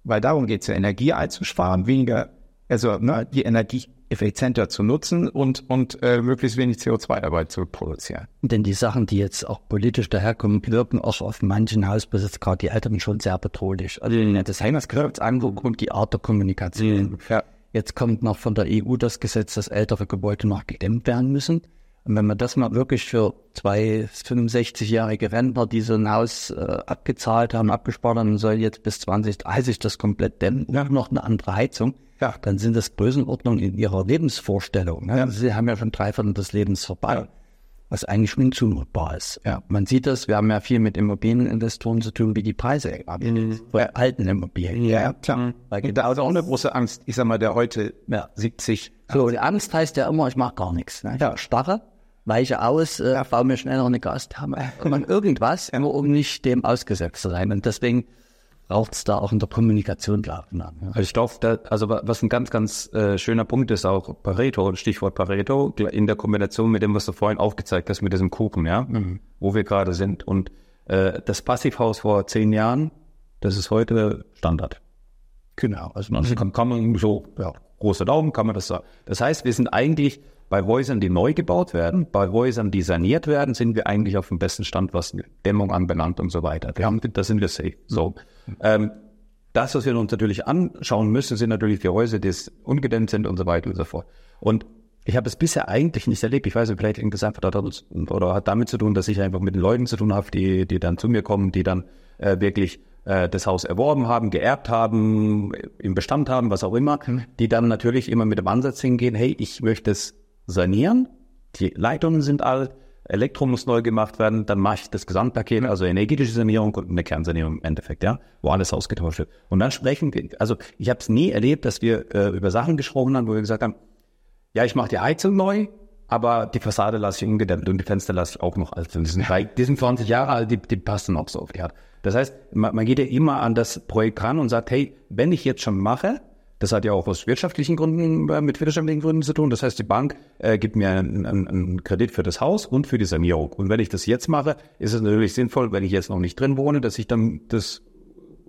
weil darum geht es ja, Energie einzusparen, weniger, also ne, die Energie effizienter zu nutzen und, und äh, möglichst wenig CO2 dabei zu produzieren. Denn die Sachen, die jetzt auch politisch daherkommen, wirken auch auf manchen Hausbesitz, gerade die Älteren, schon sehr bedrohlich. Also das Heimatskräfteanguck und die Art der Kommunikation. Ja. Jetzt kommt noch von der EU das Gesetz, dass ältere Gebäude noch gedämmt werden müssen. Und wenn man das mal wirklich für zwei 65-jährige Rentner, die so ein Haus äh, abgezahlt haben, abgespart haben, soll jetzt bis 2030 das komplett dämmen, ja. noch eine andere Heizung, ja. dann sind das Größenordnungen in ihrer Lebensvorstellung. Ne? Ja. Sie haben ja schon drei Viertel des Lebens vorbei, was eigentlich schon zumutbar ist. Ja. Man sieht das, wir haben ja viel mit Immobilieninvestoren zu tun, wie die Preise mhm. bei alten Immobilien. Ja, klar. Weil da ist auch eine große Angst, ich sag mal, der heute ja. 70. So, die Angst heißt ja immer, ich mache gar nichts. Ne? Ja, starre weiche aus, äh, baue mir schneller eine Gaskammer, man irgendwas, nur um nicht dem ausgesetzt zu sein. Und deswegen braucht es da auch in der Kommunikation, ich. Ja. Also ich glaube, also was ein ganz, ganz äh, schöner Punkt ist, auch Pareto, Stichwort Pareto, in der Kombination mit dem, was du vorhin aufgezeigt hast, mit diesem Kuchen, ja, mhm. wo wir gerade sind. Und äh, das Passivhaus vor zehn Jahren, das ist heute Standard. Genau. Also man kann, kann man so, ja, großer Daumen, kann man das sagen. Das heißt, wir sind eigentlich bei Häusern, die neu gebaut werden, bei Häusern, die saniert werden, sind wir eigentlich auf dem besten Stand, was Dämmung anbelangt und so weiter. Wir haben, da sind wir safe. So. Ähm, das, was wir uns natürlich anschauen müssen, sind natürlich die Häuser, die ungedämmt sind und so weiter und so fort. Und ich habe es bisher eigentlich nicht erlebt. Ich weiß nicht, vielleicht hängt das einfach daran, oder hat damit zu tun, dass ich einfach mit den Leuten zu tun habe, die, die dann zu mir kommen, die dann äh, wirklich äh, das Haus erworben haben, geerbt haben, im Bestand haben, was auch immer, mhm. die dann natürlich immer mit dem Ansatz hingehen, hey, ich möchte es sanieren, die Leitungen sind alt, Elektro muss neu gemacht werden, dann mache ich das Gesamtpaket, also energetische Sanierung und eine Kernsanierung im Endeffekt, ja, wo alles ausgetauscht wird. Und dann sprechen wir, also ich habe es nie erlebt, dass wir äh, über Sachen gesprochen haben, wo wir gesagt haben, ja, ich mache die Heizung neu, aber die Fassade lasse ich ungedämmt und die Fenster lasse ich auch noch alt. Die sind, die sind 20 Jahre alt, die, die passen noch so auf die Art. Das heißt, man, man geht ja immer an das Projekt ran und sagt, hey, wenn ich jetzt schon mache, das hat ja auch aus wirtschaftlichen Gründen, äh, mit wirtschaftlichen Gründen zu tun. Das heißt, die Bank äh, gibt mir einen, einen, einen Kredit für das Haus und für die Sanierung. Und wenn ich das jetzt mache, ist es natürlich sinnvoll, wenn ich jetzt noch nicht drin wohne, dass ich dann das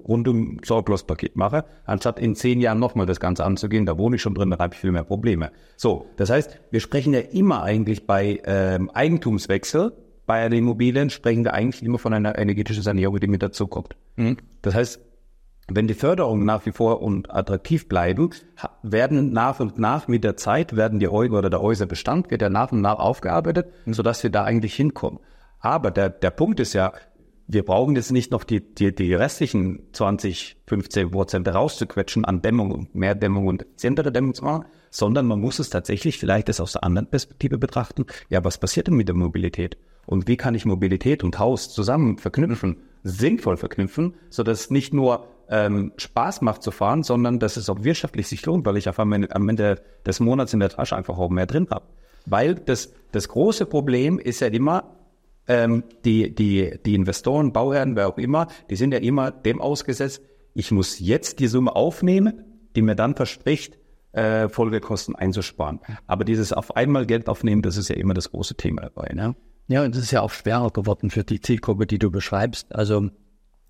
rundum Sorglospaket mache, anstatt in zehn Jahren nochmal das Ganze anzugehen. Da wohne ich schon drin, da habe ich viel mehr Probleme. So, das heißt, wir sprechen ja immer eigentlich bei ähm, Eigentumswechsel bei einer Immobilien sprechen wir eigentlich immer von einer energetischen Sanierung, die mit dazukommt. Mhm. Das heißt, wenn die Förderungen nach wie vor und attraktiv bleiben, werden nach und nach mit der Zeit werden die Häuser oder der Häuserbestand wird ja nach und nach aufgearbeitet, mhm. sodass wir da eigentlich hinkommen. Aber der, der Punkt ist ja, wir brauchen jetzt nicht noch die, die, die restlichen 20, 15 Prozent rauszuquetschen an Dämmung und mehr Dämmung und effizientere Dämmung zu machen, sondern man muss es tatsächlich vielleicht das aus der anderen Perspektive betrachten. Ja, was passiert denn mit der Mobilität? Und wie kann ich Mobilität und Haus zusammen verknüpfen, sinnvoll verknüpfen, so dass es nicht nur ähm, Spaß macht zu fahren, sondern dass es auch wirtschaftlich sich lohnt, weil ich auf Ende, am Ende des Monats in der Tasche einfach auch mehr drin habe. Weil das, das große Problem ist ja immer, ähm, die, die, die Investoren, Bauherren, wer auch immer, die sind ja immer dem ausgesetzt, ich muss jetzt die Summe aufnehmen, die mir dann verspricht, äh, Folgekosten einzusparen. Aber dieses auf einmal Geld aufnehmen, das ist ja immer das große Thema dabei. Ne? Ja, und das ist ja auch schwerer geworden für die Zielgruppe, die du beschreibst. Also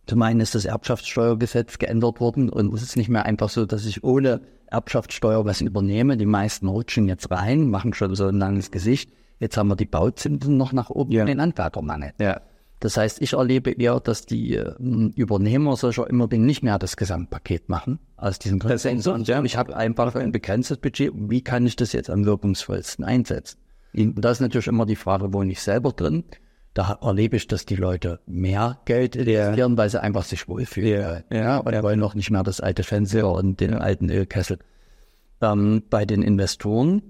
zum einen ist das Erbschaftssteuergesetz geändert worden und es ist nicht mehr einfach so, dass ich ohne Erbschaftssteuer was übernehme. Die meisten rutschen jetzt rein, machen schon so ein langes Gesicht. Jetzt haben wir die Bauzinsen noch nach oben ja. den Handwerkermangel. Ja. Das heißt, ich erlebe eher, dass die äh, Übernehmer solcher Immobilien nicht mehr das Gesamtpaket machen aus diesen Gründen. So, ja. Ich habe einfach ein begrenztes Budget. Wie kann ich das jetzt am wirkungsvollsten einsetzen? Und da ist natürlich immer die Frage, wo ich selber drin? Da erlebe ich, dass die Leute mehr Geld investieren, ja. weil sie einfach sich wohlfühlen. Ja, ja und ja. wollen noch nicht mehr das alte Fernseher und den alten Ölkessel. Ähm, bei den Investoren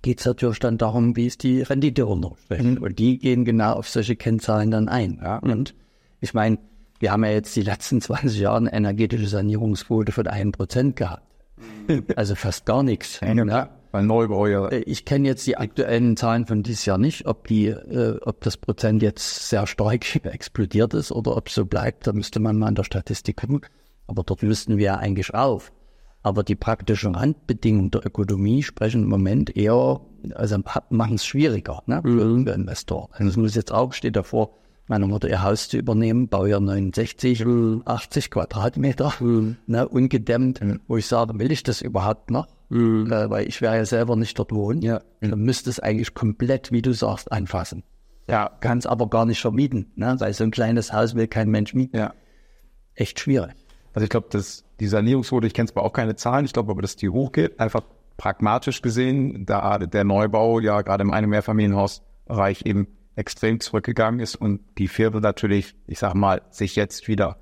geht es natürlich dann darum, wie ist die Rendite untersprechen. Mhm. Und die gehen genau auf solche Kennzahlen dann ein. Ja? Und ich meine, wir haben ja jetzt die letzten 20 Jahre eine energetische Sanierungsquote von 1% gehabt. Mhm. Also fast gar nichts. Ja? Bei Neubau. Äh, ich kenne jetzt die aktuellen Zahlen von dieses Jahr nicht, ob die, äh, ob das Prozent jetzt sehr stark explodiert ist oder ob es so bleibt. Da müsste man mal in der Statistik gucken. Aber dort müssten wir ja eigentlich auf. Aber die praktischen Randbedingungen der Ökonomie sprechen im Moment eher, also machen es schwieriger ne, für mhm. Investor. Also es muss jetzt auch, steht davor, meiner Mutter ihr Haus zu übernehmen, Baujahr 69, 80 Quadratmeter, ne, ungedämmt, wo ich sage, will ich das überhaupt noch? Äh, weil ich wäre ja selber nicht dort wohnen. Ja. Dann müsste es eigentlich komplett, wie du sagst, anfassen. Ja. Kann es aber gar nicht vermieten, ne? weil so ein kleines Haus will kein Mensch mieten. Ja. Echt schwierig. Also ich glaube, dass die Sanierungsquote, ich kenne zwar auch keine Zahlen, ich glaube aber, dass die hochgeht, einfach pragmatisch gesehen, da der Neubau ja gerade im einem Mehrfamilienhausbereich eben extrem zurückgegangen ist und die Firmen natürlich, ich sag mal, sich jetzt wieder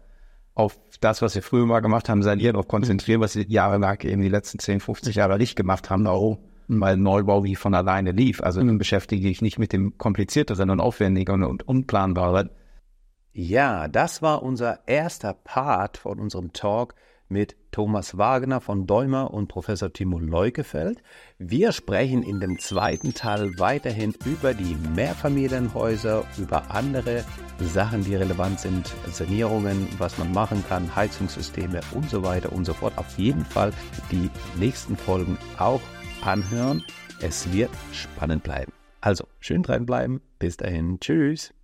auf das, was wir früher mal gemacht haben, sanieren, auf konzentrieren, was sie jahrelang eben die letzten 10, 50 Jahre nicht gemacht haben, auch weil Neubau wie von alleine lief. Also dann beschäftige ich nicht mit dem komplizierteren und aufwendigeren und unplanbaren. Ja, das war unser erster Part von unserem Talk mit Thomas Wagner von Däumer und Professor Timo Leukefeld. Wir sprechen in dem zweiten Teil weiterhin über die Mehrfamilienhäuser, über andere Sachen, die relevant sind, Sanierungen, was man machen kann, Heizungssysteme und so weiter und so fort. Auf jeden Fall die nächsten Folgen auch anhören. Es wird spannend bleiben. Also schön dranbleiben. Bis dahin. Tschüss.